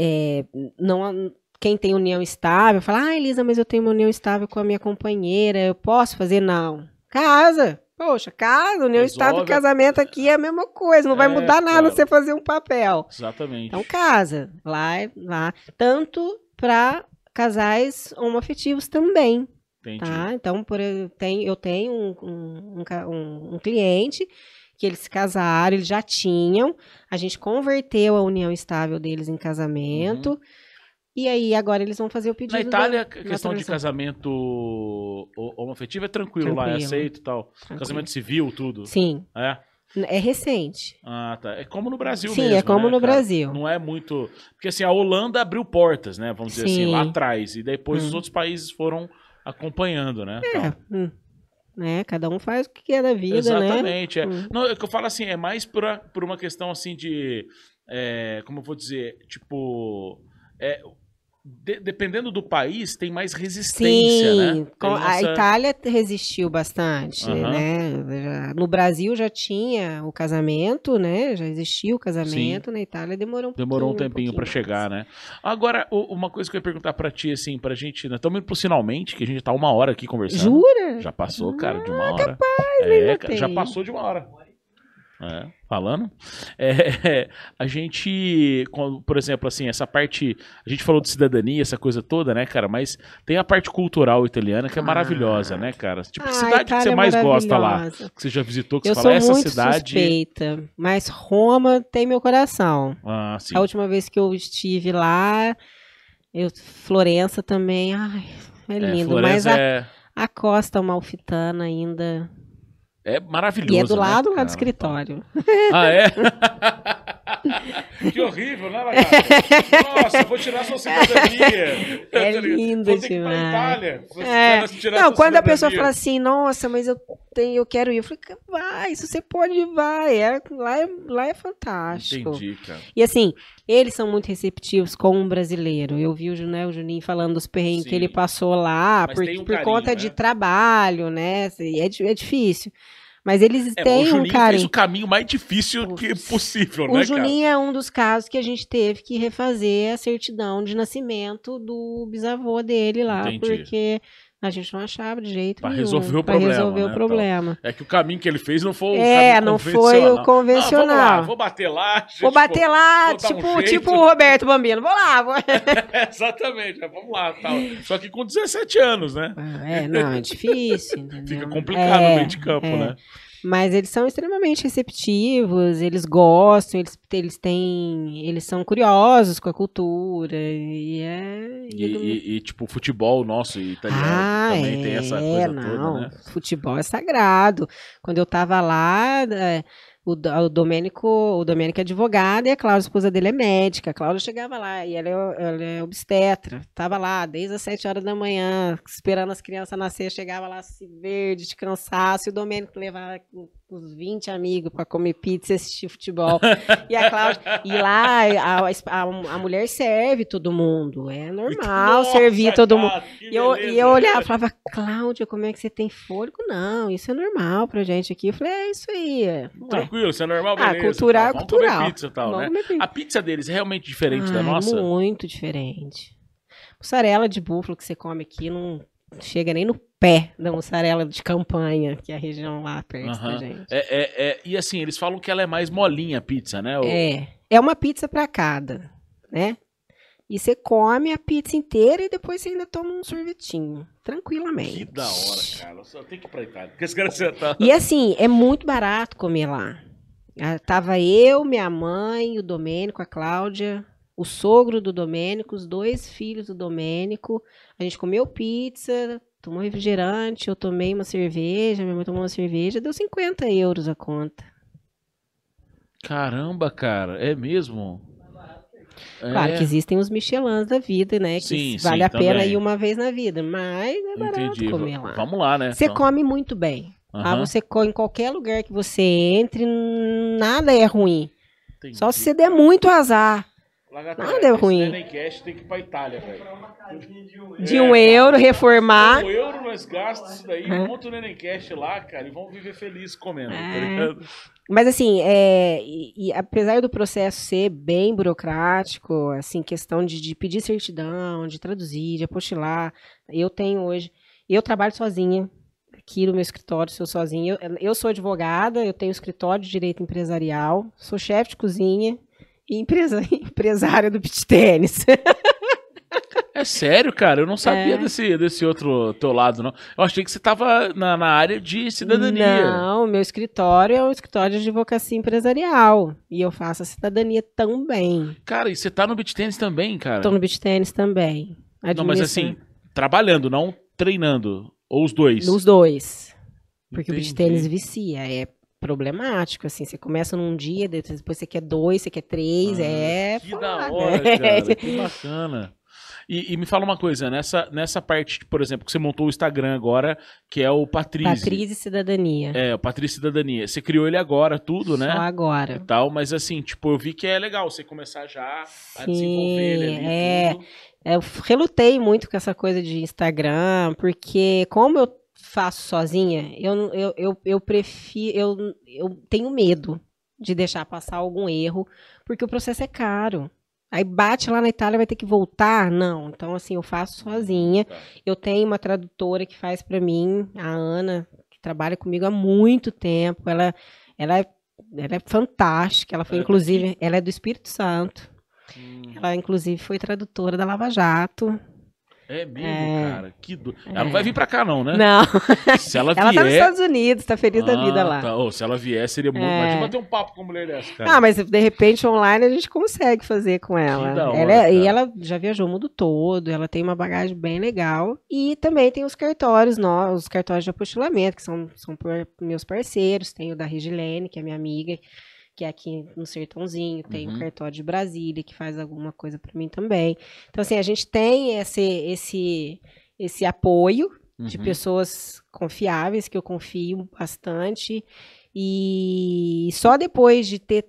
é, não, quem tem união estável fala, ah, Elisa, mas eu tenho uma união estável com a minha companheira, eu posso fazer? Não. Casa. Poxa, casa, união estável e Resolve. casamento aqui é a mesma coisa, não vai É, mudar nada cara. você fazer um papel. Exatamente. Então, casa. Lá, é- lá. Tanto para casais homoafetivos também. Entendi. Tá? Então, por, eu tenho, eu tenho um, um, um um- um cliente que eles se casaram, eles já tinham, a gente converteu a união estável deles em casamento, e aí agora eles vão fazer o pedido. Na Itália, a da- questão de casamento ho- homoafetivo é tranquilo, lá, é Tranquilo. aceito e tal. Tranquilo. Casamento civil, tudo. Sim, É? é recente. Ah, tá. É como no Brasil Sim, mesmo. é como né, no cara? Brasil. Não é muito. Porque assim, a Holanda abriu portas, né? Vamos dizer assim, Sim. lá atrás. E depois os Hum. outros países foram acompanhando, né? É, Então, hum, né? Cada um faz o que quer da vida, né? Exatamente. É. Hum. Não, é que eu falo assim, é mais por, a- por uma questão assim de. é, como eu vou dizer? Tipo. é, de- dependendo do país, tem mais resistência, Sim, né? com- Tem a essa- Itália resistiu bastante, Aham. né? No Brasil já tinha o casamento, né? Já existia o casamento, na Itália demorou um Demorou um tempinho pra pouquinho chegar, né? Agora, uma coisa que eu ia perguntar pra ti, assim, pra gente. Nós estamos indo pro finalmente, que a gente tá uma hora aqui conversando. Jura? Já passou, cara, de uma hora. capaz, é, cara, já passou de uma hora. É, falando. É, [laughs] a gente, por exemplo, assim, essa parte. A gente falou de cidadania, essa coisa toda, né, cara? Mas tem a parte cultural italiana que é Ah. maravilhosa, né, cara? Tipo, Ah, cidade que você é mais gosta lá? Que você já visitou, que Eu você fala, essa cidade. suspeita, mas Roma tem meu coração. Ah, sim. A última vez que eu estive lá, eu, Florença também, ai, é É, lindo. mas a, é, a Costa Amalfitana ainda. É maravilhoso. E é do né, lado lá cara? do escritório. Ah, é? [laughs] que horrível, né, Lagarto? Nossa, eu vou tirar sua cidadania. [laughs] É lindo Vou ter que demais. Itália. Vou É. tirar Não, quando a pessoa fala assim, nossa, mas eu tenho, eu quero ir, eu falei, vai, se você pode, vai. É, lá, é, lá é fantástico. Entendi, cara. E assim, eles são muito receptivos com um brasileiro. Eu vi o, né, o Juninho falando dos perrengues Sim. que ele passou lá, Mas por, um por carinho, conta de né? trabalho, né? assim, É, é difícil. Mas eles É, têm o um Juninho fez o caminho mais difícil que possível, O né, Juninho é um dos casos que a gente teve que refazer a certidão de nascimento do bisavô dele lá, Entendi. porque a gente não achava de jeito Pra nenhum. resolver o pra problema, resolver né, o problema. cara? É que o caminho que ele fez não foi o É, não foi o convencional. Não, vamos lá, vou bater lá. [laughs] gente, Vou bater lá, vou dar um tipo, tipo o Roberto Bambino. Vou lá, vou. [laughs] Exatamente, é, vamos lá. Tal. Só que com 17 anos, né? É, não, é difícil? [laughs] Fica complicado É, no meio de campo, é. né? Mas eles são extremamente receptivos, eles gostam, eles, eles têm. Eles são curiosos com a cultura. E é. E, e- e, tipo, o futebol nosso e italiano ah, também é, tem essa coisa não. toda, né? Futebol é sagrado. Quando eu tava lá, é, o, o Domênico, o Domênico é advogado e a Cláudia, a esposa dele, é médica. A Cláudia chegava lá e ela é, ela é obstetra. Tava lá desde as sete horas da manhã, esperando as crianças nascer. Chegava lá se verde, de cansaço. E o Domênico levava uns 20 amigos para comer pizza e assistir futebol. [laughs] e a Cláudia. E lá a, a, a mulher serve todo mundo. É normal Nossa, servir todo mundo. cara, que E eu, beleza, e eu olhava e falava, Cláudia, como é que você tem fôlego? Não, isso é normal pra gente aqui. Eu falei, é isso aí. é. Tranquilo, isso é normal, Ah, beleza. cultural tal. é Vamos cultural. comer pizza e tal, né? comer pizza. A pizza deles é realmente diferente da Ai, nossa? Muito diferente. Mussarela de búfalo que você come aqui não chega nem no pé da mussarela de campanha, que é a região lá perto da gente. É, é, é, e assim, eles falam que ela é mais molinha a pizza, né? O- É, é uma pizza pra cada, né? E você come a pizza inteira e depois você ainda toma um sorvetinho, tranquilamente. Que da hora, cara. Só tenho que ir pra Itália. Porque esse cara sentar. E assim, é muito barato comer lá. Ah, Tava eu, minha mãe, o Domênico, a Cláudia, o sogro do Domênico, os dois filhos do Domênico. A gente comeu pizza, tomou refrigerante, eu tomei uma cerveja, minha mãe tomou uma cerveja, deu 50 euros a conta. Caramba, cara. É mesmo? Claro É, que existem os Michelins da vida, né? Que Sim, vale sim, a pena também. ir uma vez na vida, mas é barato Entendi. comer lá. Vamos lá, né? Você Então, come muito bem. Ah, aham, você come em qualquer lugar que você entre, nada é ruim. entendi. Só se você der muito azar. Lagarto, nada é ruim. Nenemcast tem que ir pra Itália, velho. De É, um cara. euro, reformar. Um euro nós gastamos isso daí, É. monta o Nenemcast lá, cara, e vamos viver feliz comendo, tá É. ligado? Mas assim, é, e, e apesar do processo ser bem burocrático, assim, questão de, de pedir certidão, de traduzir, de apostilar, eu tenho hoje, eu trabalho sozinha aqui no meu escritório, sou sozinha. Eu, eu sou advogada, eu tenho escritório de direito empresarial, sou chefe de cozinha empresa, [laughs] empresária do beach tênis. É sério, cara, eu não sabia É. desse, desse outro teu lado, não. Eu achei que você tava na, na área de cidadania. Não, meu escritório é um escritório de advocacia empresarial e eu faço a cidadania também. Cara, e você tá no beat tênis também, cara? Estou no beach tênis também. Não, mas assim, trabalhando, não treinando. Ou os dois. Nos dois. Porque o beach Entendi. tênis vicia, é problemático, assim, você começa num dia, depois você quer dois, você quer três, Ah, é Que foda. da hora, [laughs] cara. Que bacana. E, e me fala uma coisa, nessa, nessa parte, por exemplo, que você montou o Instagram agora, que é o Patrícia. Patrícia e cidadania. É, o Patrícia Cidadania. Você criou ele agora, tudo, né? Só E agora. tal, mas assim, tipo, eu vi que é legal você começar já a desenvolver ele ali. é. tudo. Eu relutei muito com essa coisa de Instagram, porque como eu faço sozinha, eu, eu, eu, eu prefiro, eu, eu tenho medo de deixar passar algum erro, porque o processo é caro. Aí bate lá na Itália, vai ter que voltar? Não. Então, assim, eu faço sozinha. Tá. Eu tenho uma tradutora que faz pra mim, a Ana, que trabalha comigo há muito tempo. Ela, ela é ela é fantástica. Ela foi, é inclusive, ela é do Espírito Santo. Hum, Ela, inclusive, foi tradutora da Lava Jato. É mesmo, É. cara. Que do... Ela não vai vir pra cá, não, né? Não, [laughs] Se ela [laughs] ela tá nos vier. Estados Unidos, tá feliz da vida Ah, lá. tá. Ô, se ela vier, seria muito. É. Imagina ter um papo com uma mulher dessa, cara. Ah, mas de repente online a gente consegue fazer com ela. da hora, ela é- e ela já viajou o mundo todo, ela tem uma bagagem bem legal. E também tem os cartórios, nós, os cartórios de apostilamento, que são, são por meus parceiros. Tem o da Regilene, que é minha amiga, que é aqui no Sertãozinho. Tem Uhum. o cartório de Brasília, que faz alguma coisa para mim também. Então, assim, a gente tem esse, esse, esse apoio de Uhum. pessoas confiáveis, que eu confio bastante. E só depois de ter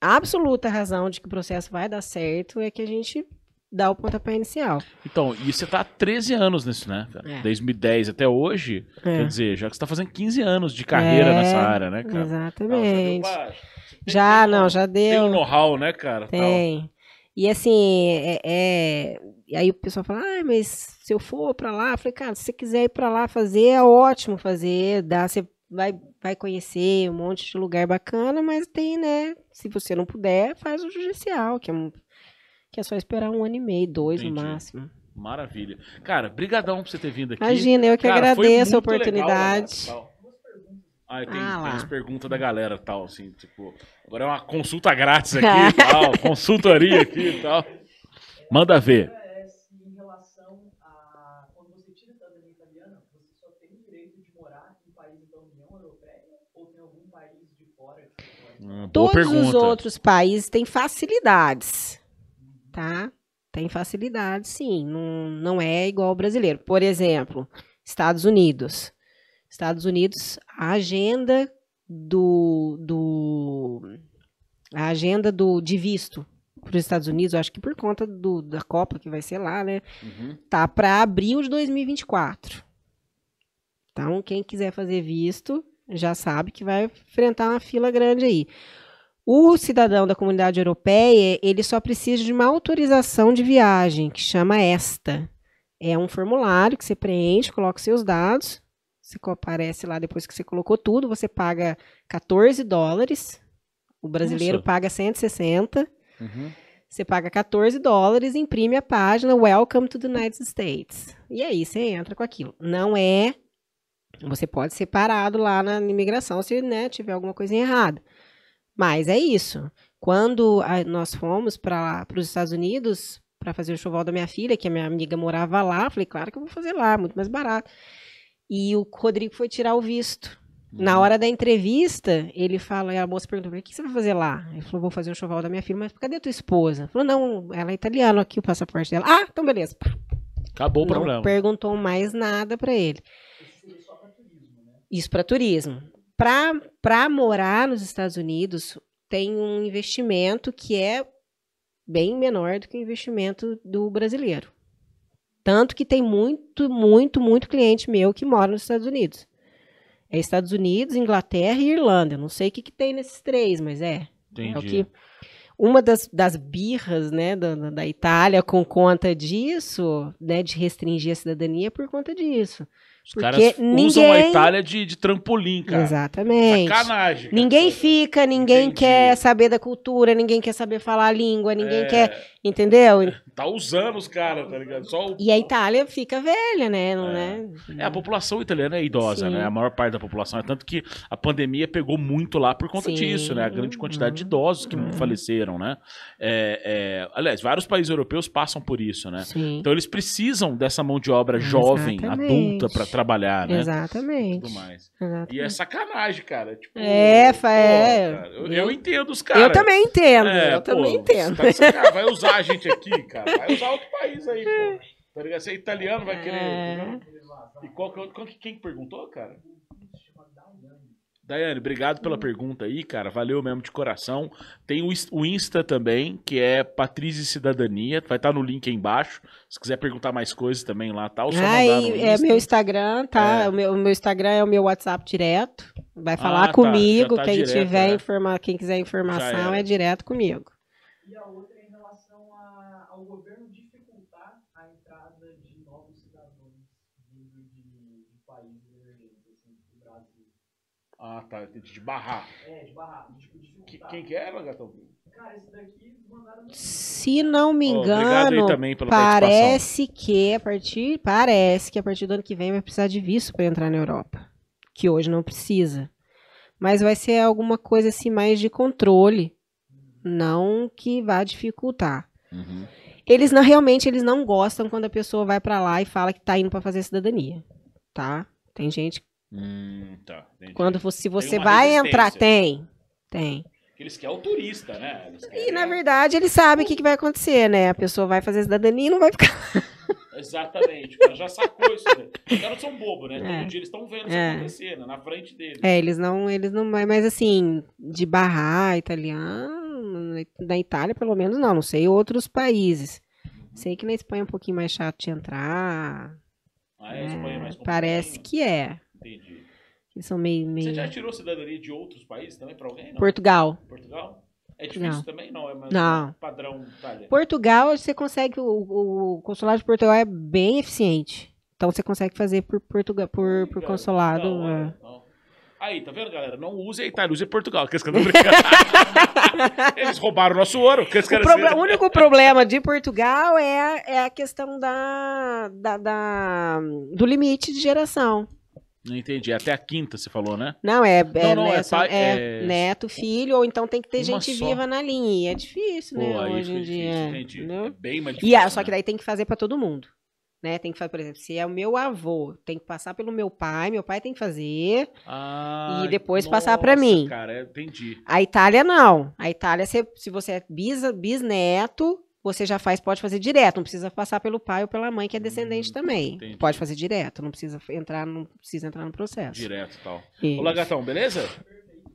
absoluta razão de que o processo vai dar certo é que a gente dá o pontapé inicial. Então, e você tá há 13 anos nisso, né? É. 2010 até hoje. É. Quer dizer, já que você tá fazendo 15 anos de carreira É, nessa área, né, cara? Exatamente. Ah, já deu Já, tem não, já Tem um deu. know-how, né, cara? Tal. Tem. E assim, é, é- e aí o pessoal fala, ah, mas se eu for pra lá, eu falei, cara, se você quiser ir pra lá fazer, é ótimo fazer, dá, você vai, vai conhecer um monte de lugar bacana, mas tem, né, se você não puder, faz o judicial, que é, um- que é só esperar um ano e meio, dois no Entendi. máximo. Maravilha. Cara, brigadão por você ter vindo aqui. Imagina, eu que Cara, agradeço a legal, oportunidade. Tal. Ah, tem, Ah, tem as perguntas da galera tal, assim, tipo, agora é uma consulta grátis aqui e [laughs] tal, consultoria aqui e tal. Manda ver. Todos pergunta. os outros países têm facilidades, tá? Tem facilidades, sim. Não, não é igual ao brasileiro. Por exemplo, Estados Unidos. Estados Unidos, a agenda do, do a agenda do de visto para os Estados Unidos, eu acho que por conta do, da Copa que vai ser lá, né? Uhum. Tá para abril de 2024. Então, quem quiser fazer visto, já sabe que vai enfrentar uma fila grande aí. O cidadão da comunidade europeia, ele só precisa de uma autorização de viagem, que chama ESTA. É um formulário que você preenche, coloca os seus dados, você aparece lá depois que você colocou tudo, você paga 14 dólares, o brasileiro Nossa. paga 160, Uhum. você paga 14 dólares, imprime a página Welcome to the United States. E aí você entra com aquilo. Não é. Você pode ser parado lá na imigração se né, tiver alguma coisa errada. Mas é isso. Quando a- nós fomos para os Estados Unidos para fazer o choval da minha filha, que a minha amiga morava lá, falei, claro que eu vou fazer lá, muito mais barato. E o Rodrigo foi tirar o visto. Na Uhum. hora da entrevista, ele fala, a moça perguntou, o que você vai fazer lá? Ele falou, vou fazer o choval da minha filha, mas cadê a tua esposa? Ele falou, não, ela é italiana, aqui o passaporte dela. Ah, então beleza. Acabou o não problema. perguntou mais nada pra ele. Isso só para turismo, né? Isso para turismo. Para morar nos Estados Unidos, tem um investimento que é bem menor do que o investimento do brasileiro. Tanto que tem muito, muito, muito cliente meu que mora nos Estados Unidos. É Estados Unidos, Inglaterra e Irlanda. Eu não sei o que, que tem nesses três, mas é. É o Entendi. que uma das, das birras né, da, da- Itália com conta disso, né, de restringir a cidadania é por conta disso. Os porque caras usam a ninguém- Itália de, de trampolim, cara. Exatamente. Sacanagem. cara. Ninguém fica, ninguém Entendi. quer saber da cultura, ninguém quer saber falar a língua, ninguém É, quer, entendeu? [laughs] Tá usando os caras, tá ligado? Só o... E a Itália fica velha, né? Não é. É, a população italiana é idosa, Sim. né? A maior parte da população. É tanto que a pandemia pegou muito lá por conta Sim. disso, né? A grande quantidade de Uhum. idosos que Uhum. faleceram, né? É, é, aliás, vários países europeus passam por isso, né? Sim. Então eles precisam dessa mão de obra jovem, Exatamente. adulta, pra trabalhar, né? Exatamente. Tudo mais. Exatamente. E é sacanagem, cara. Tipo, É, pô, é. cara, eu, Eu- entendo os caras. eu também entendo, É, eu pô, também entendo. Tá de vai usar a gente aqui, cara. Vai usar outro país aí, pô. Tá ligado? Você é italiano, vai querer. É. E qual que, é o- qual que- quem que perguntou, cara? Daiane, obrigado pela pergunta aí, cara. Valeu mesmo de coração. Tem o, ins- o Insta também, que é Patrícia e Cidadania. Vai estar no link aí embaixo. Se quiser perguntar mais coisas também lá, tá? Ou só Ah, é Insta. meu Instagram, tá? É. O, meu, o meu Instagram é o meu WhatsApp direto. Vai falar Ah, tá. comigo. Tá quem direto, tiver é. informa, quem quiser informação era. é direto comigo. E a outra é em relação a- ao governo dificultar a entrada de novos cidadãos vindo de, de países emergentes, assim, do Brasil. Ah, tá. De barrar. É, de barrar, tipo, Que- dificultar. quem que era, Gatão? Cara, esse daqui mandaram no Se não me engano, também pela participação. parece que a partir parece que a partir do ano que vem vai precisar de visto para entrar na Europa, que hoje não precisa. Mas vai ser alguma coisa assim mais de controle, não que vá dificultar. Uhum. Eles não realmente eles não gostam quando a pessoa vai para lá e fala que tá indo para fazer cidadania, tá? Tem gente Hum, tá. Entendi. quando você- se você vai entrar tem, tem. Eles querem o turista, né? Eles E querem- na verdade eles sabem o que, que vai acontecer, né? A pessoa vai fazer cidadania e não vai ficar. [laughs] Exatamente. Cara já sacou isso. Né? Os caras são bobos, né? É. Todo dia eles estão vendo isso É. acontecer, né? Na frente deles. É, eles não, eles não, mas assim, de barrar italiano, na Itália pelo menos não, não sei outros países. Sei que na Espanha é um pouquinho mais chato de entrar. Ah, é, Espanha é mais É, parece que é. Entendi. Eles são meio, Você meio... já tirou cidadania de outros países também pra alguém? Não? Portugal. Portugal? É difícil Não. também? Não, é mais Não. padrão Itália. Portugal, você consegue, o, o consulado de Portugal é bem eficiente. Então você consegue fazer por Portugal, por, por consulado. hora, é. não. Aí, tá vendo, galera? Não use a Itália, use Portugal. Que não brinca. [laughs] Eles roubaram o nosso ouro. Que esse O, cara proble- o único problema de Portugal é, a- é a questão da, da- da- do limite de geração. Não entendi. Até a quinta, você falou, né? Não, é, é, Não, não, né, é são- pai- é é- neto, filho, ou então tem que ter Uma gente só. viva na linha. E é difícil, né, Pô, aí hoje em dia. difícil, entendi. É bem mais E difícil. ah, só que né? daí tem que fazer pra todo mundo. Né? Tem que fazer, por exemplo, se é o meu avô, tem que passar pelo meu pai, meu pai tem que fazer. Ah, e depois passar pra nossa, mim. Cara, eu entendi. A Itália não. A Itália, se, se você é bisa, bisneto, você já faz, pode fazer direto. Não precisa passar pelo pai ou pela mãe, que é descendente Hum, também. entendi. Pode fazer direto, não precisa entrar, não precisa entrar no processo. Direto tal. Isso. Olá, gatão, beleza?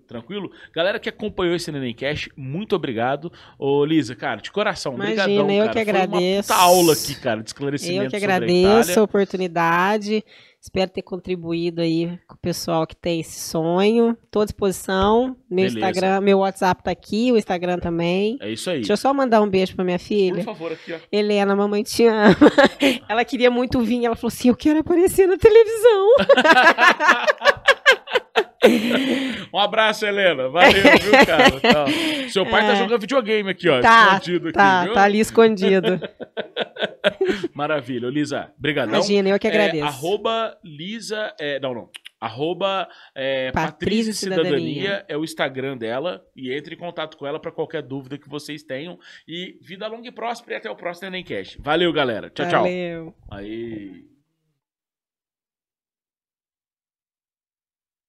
Tranquilo? Galera que acompanhou esse Nenemcast, muito obrigado. Ô, Lisa, cara, de coração, Imagina, obrigadão, eu cara. que Foi uma agradeço. aula aqui, cara, de esclarecimento Eu que a agradeço a Itália. oportunidade. Espero ter contribuído aí com o pessoal que tem esse sonho. Estou à disposição. Meu Beleza. Instagram, meu WhatsApp tá aqui, o Instagram também. É isso aí. Deixa eu só mandar um beijo pra minha Por filha. favor, aqui, ó. Helena, mamãe te ama. [laughs] Ela queria muito vir, ela falou assim: Eu quero aparecer na televisão. [laughs] [laughs] Um abraço, Helena. Valeu, viu, cara? Tá. Seu pai tá jogando videogame aqui, ó. É. Tá, escondido aqui, tá, viu? tá ali escondido. [laughs] Maravilha. Lisa, brigadão. Imagina, eu que É, agradeço. arroba Lisa. é, não, não. Arroba é, Patrícia Cidadania. Cidadania. é o Instagram dela. E entre em contato com ela para qualquer dúvida que vocês tenham. E vida longa e próspera e até o próximo Enemcast. Valeu, galera. Tchau, tchau. Valeu. Aí.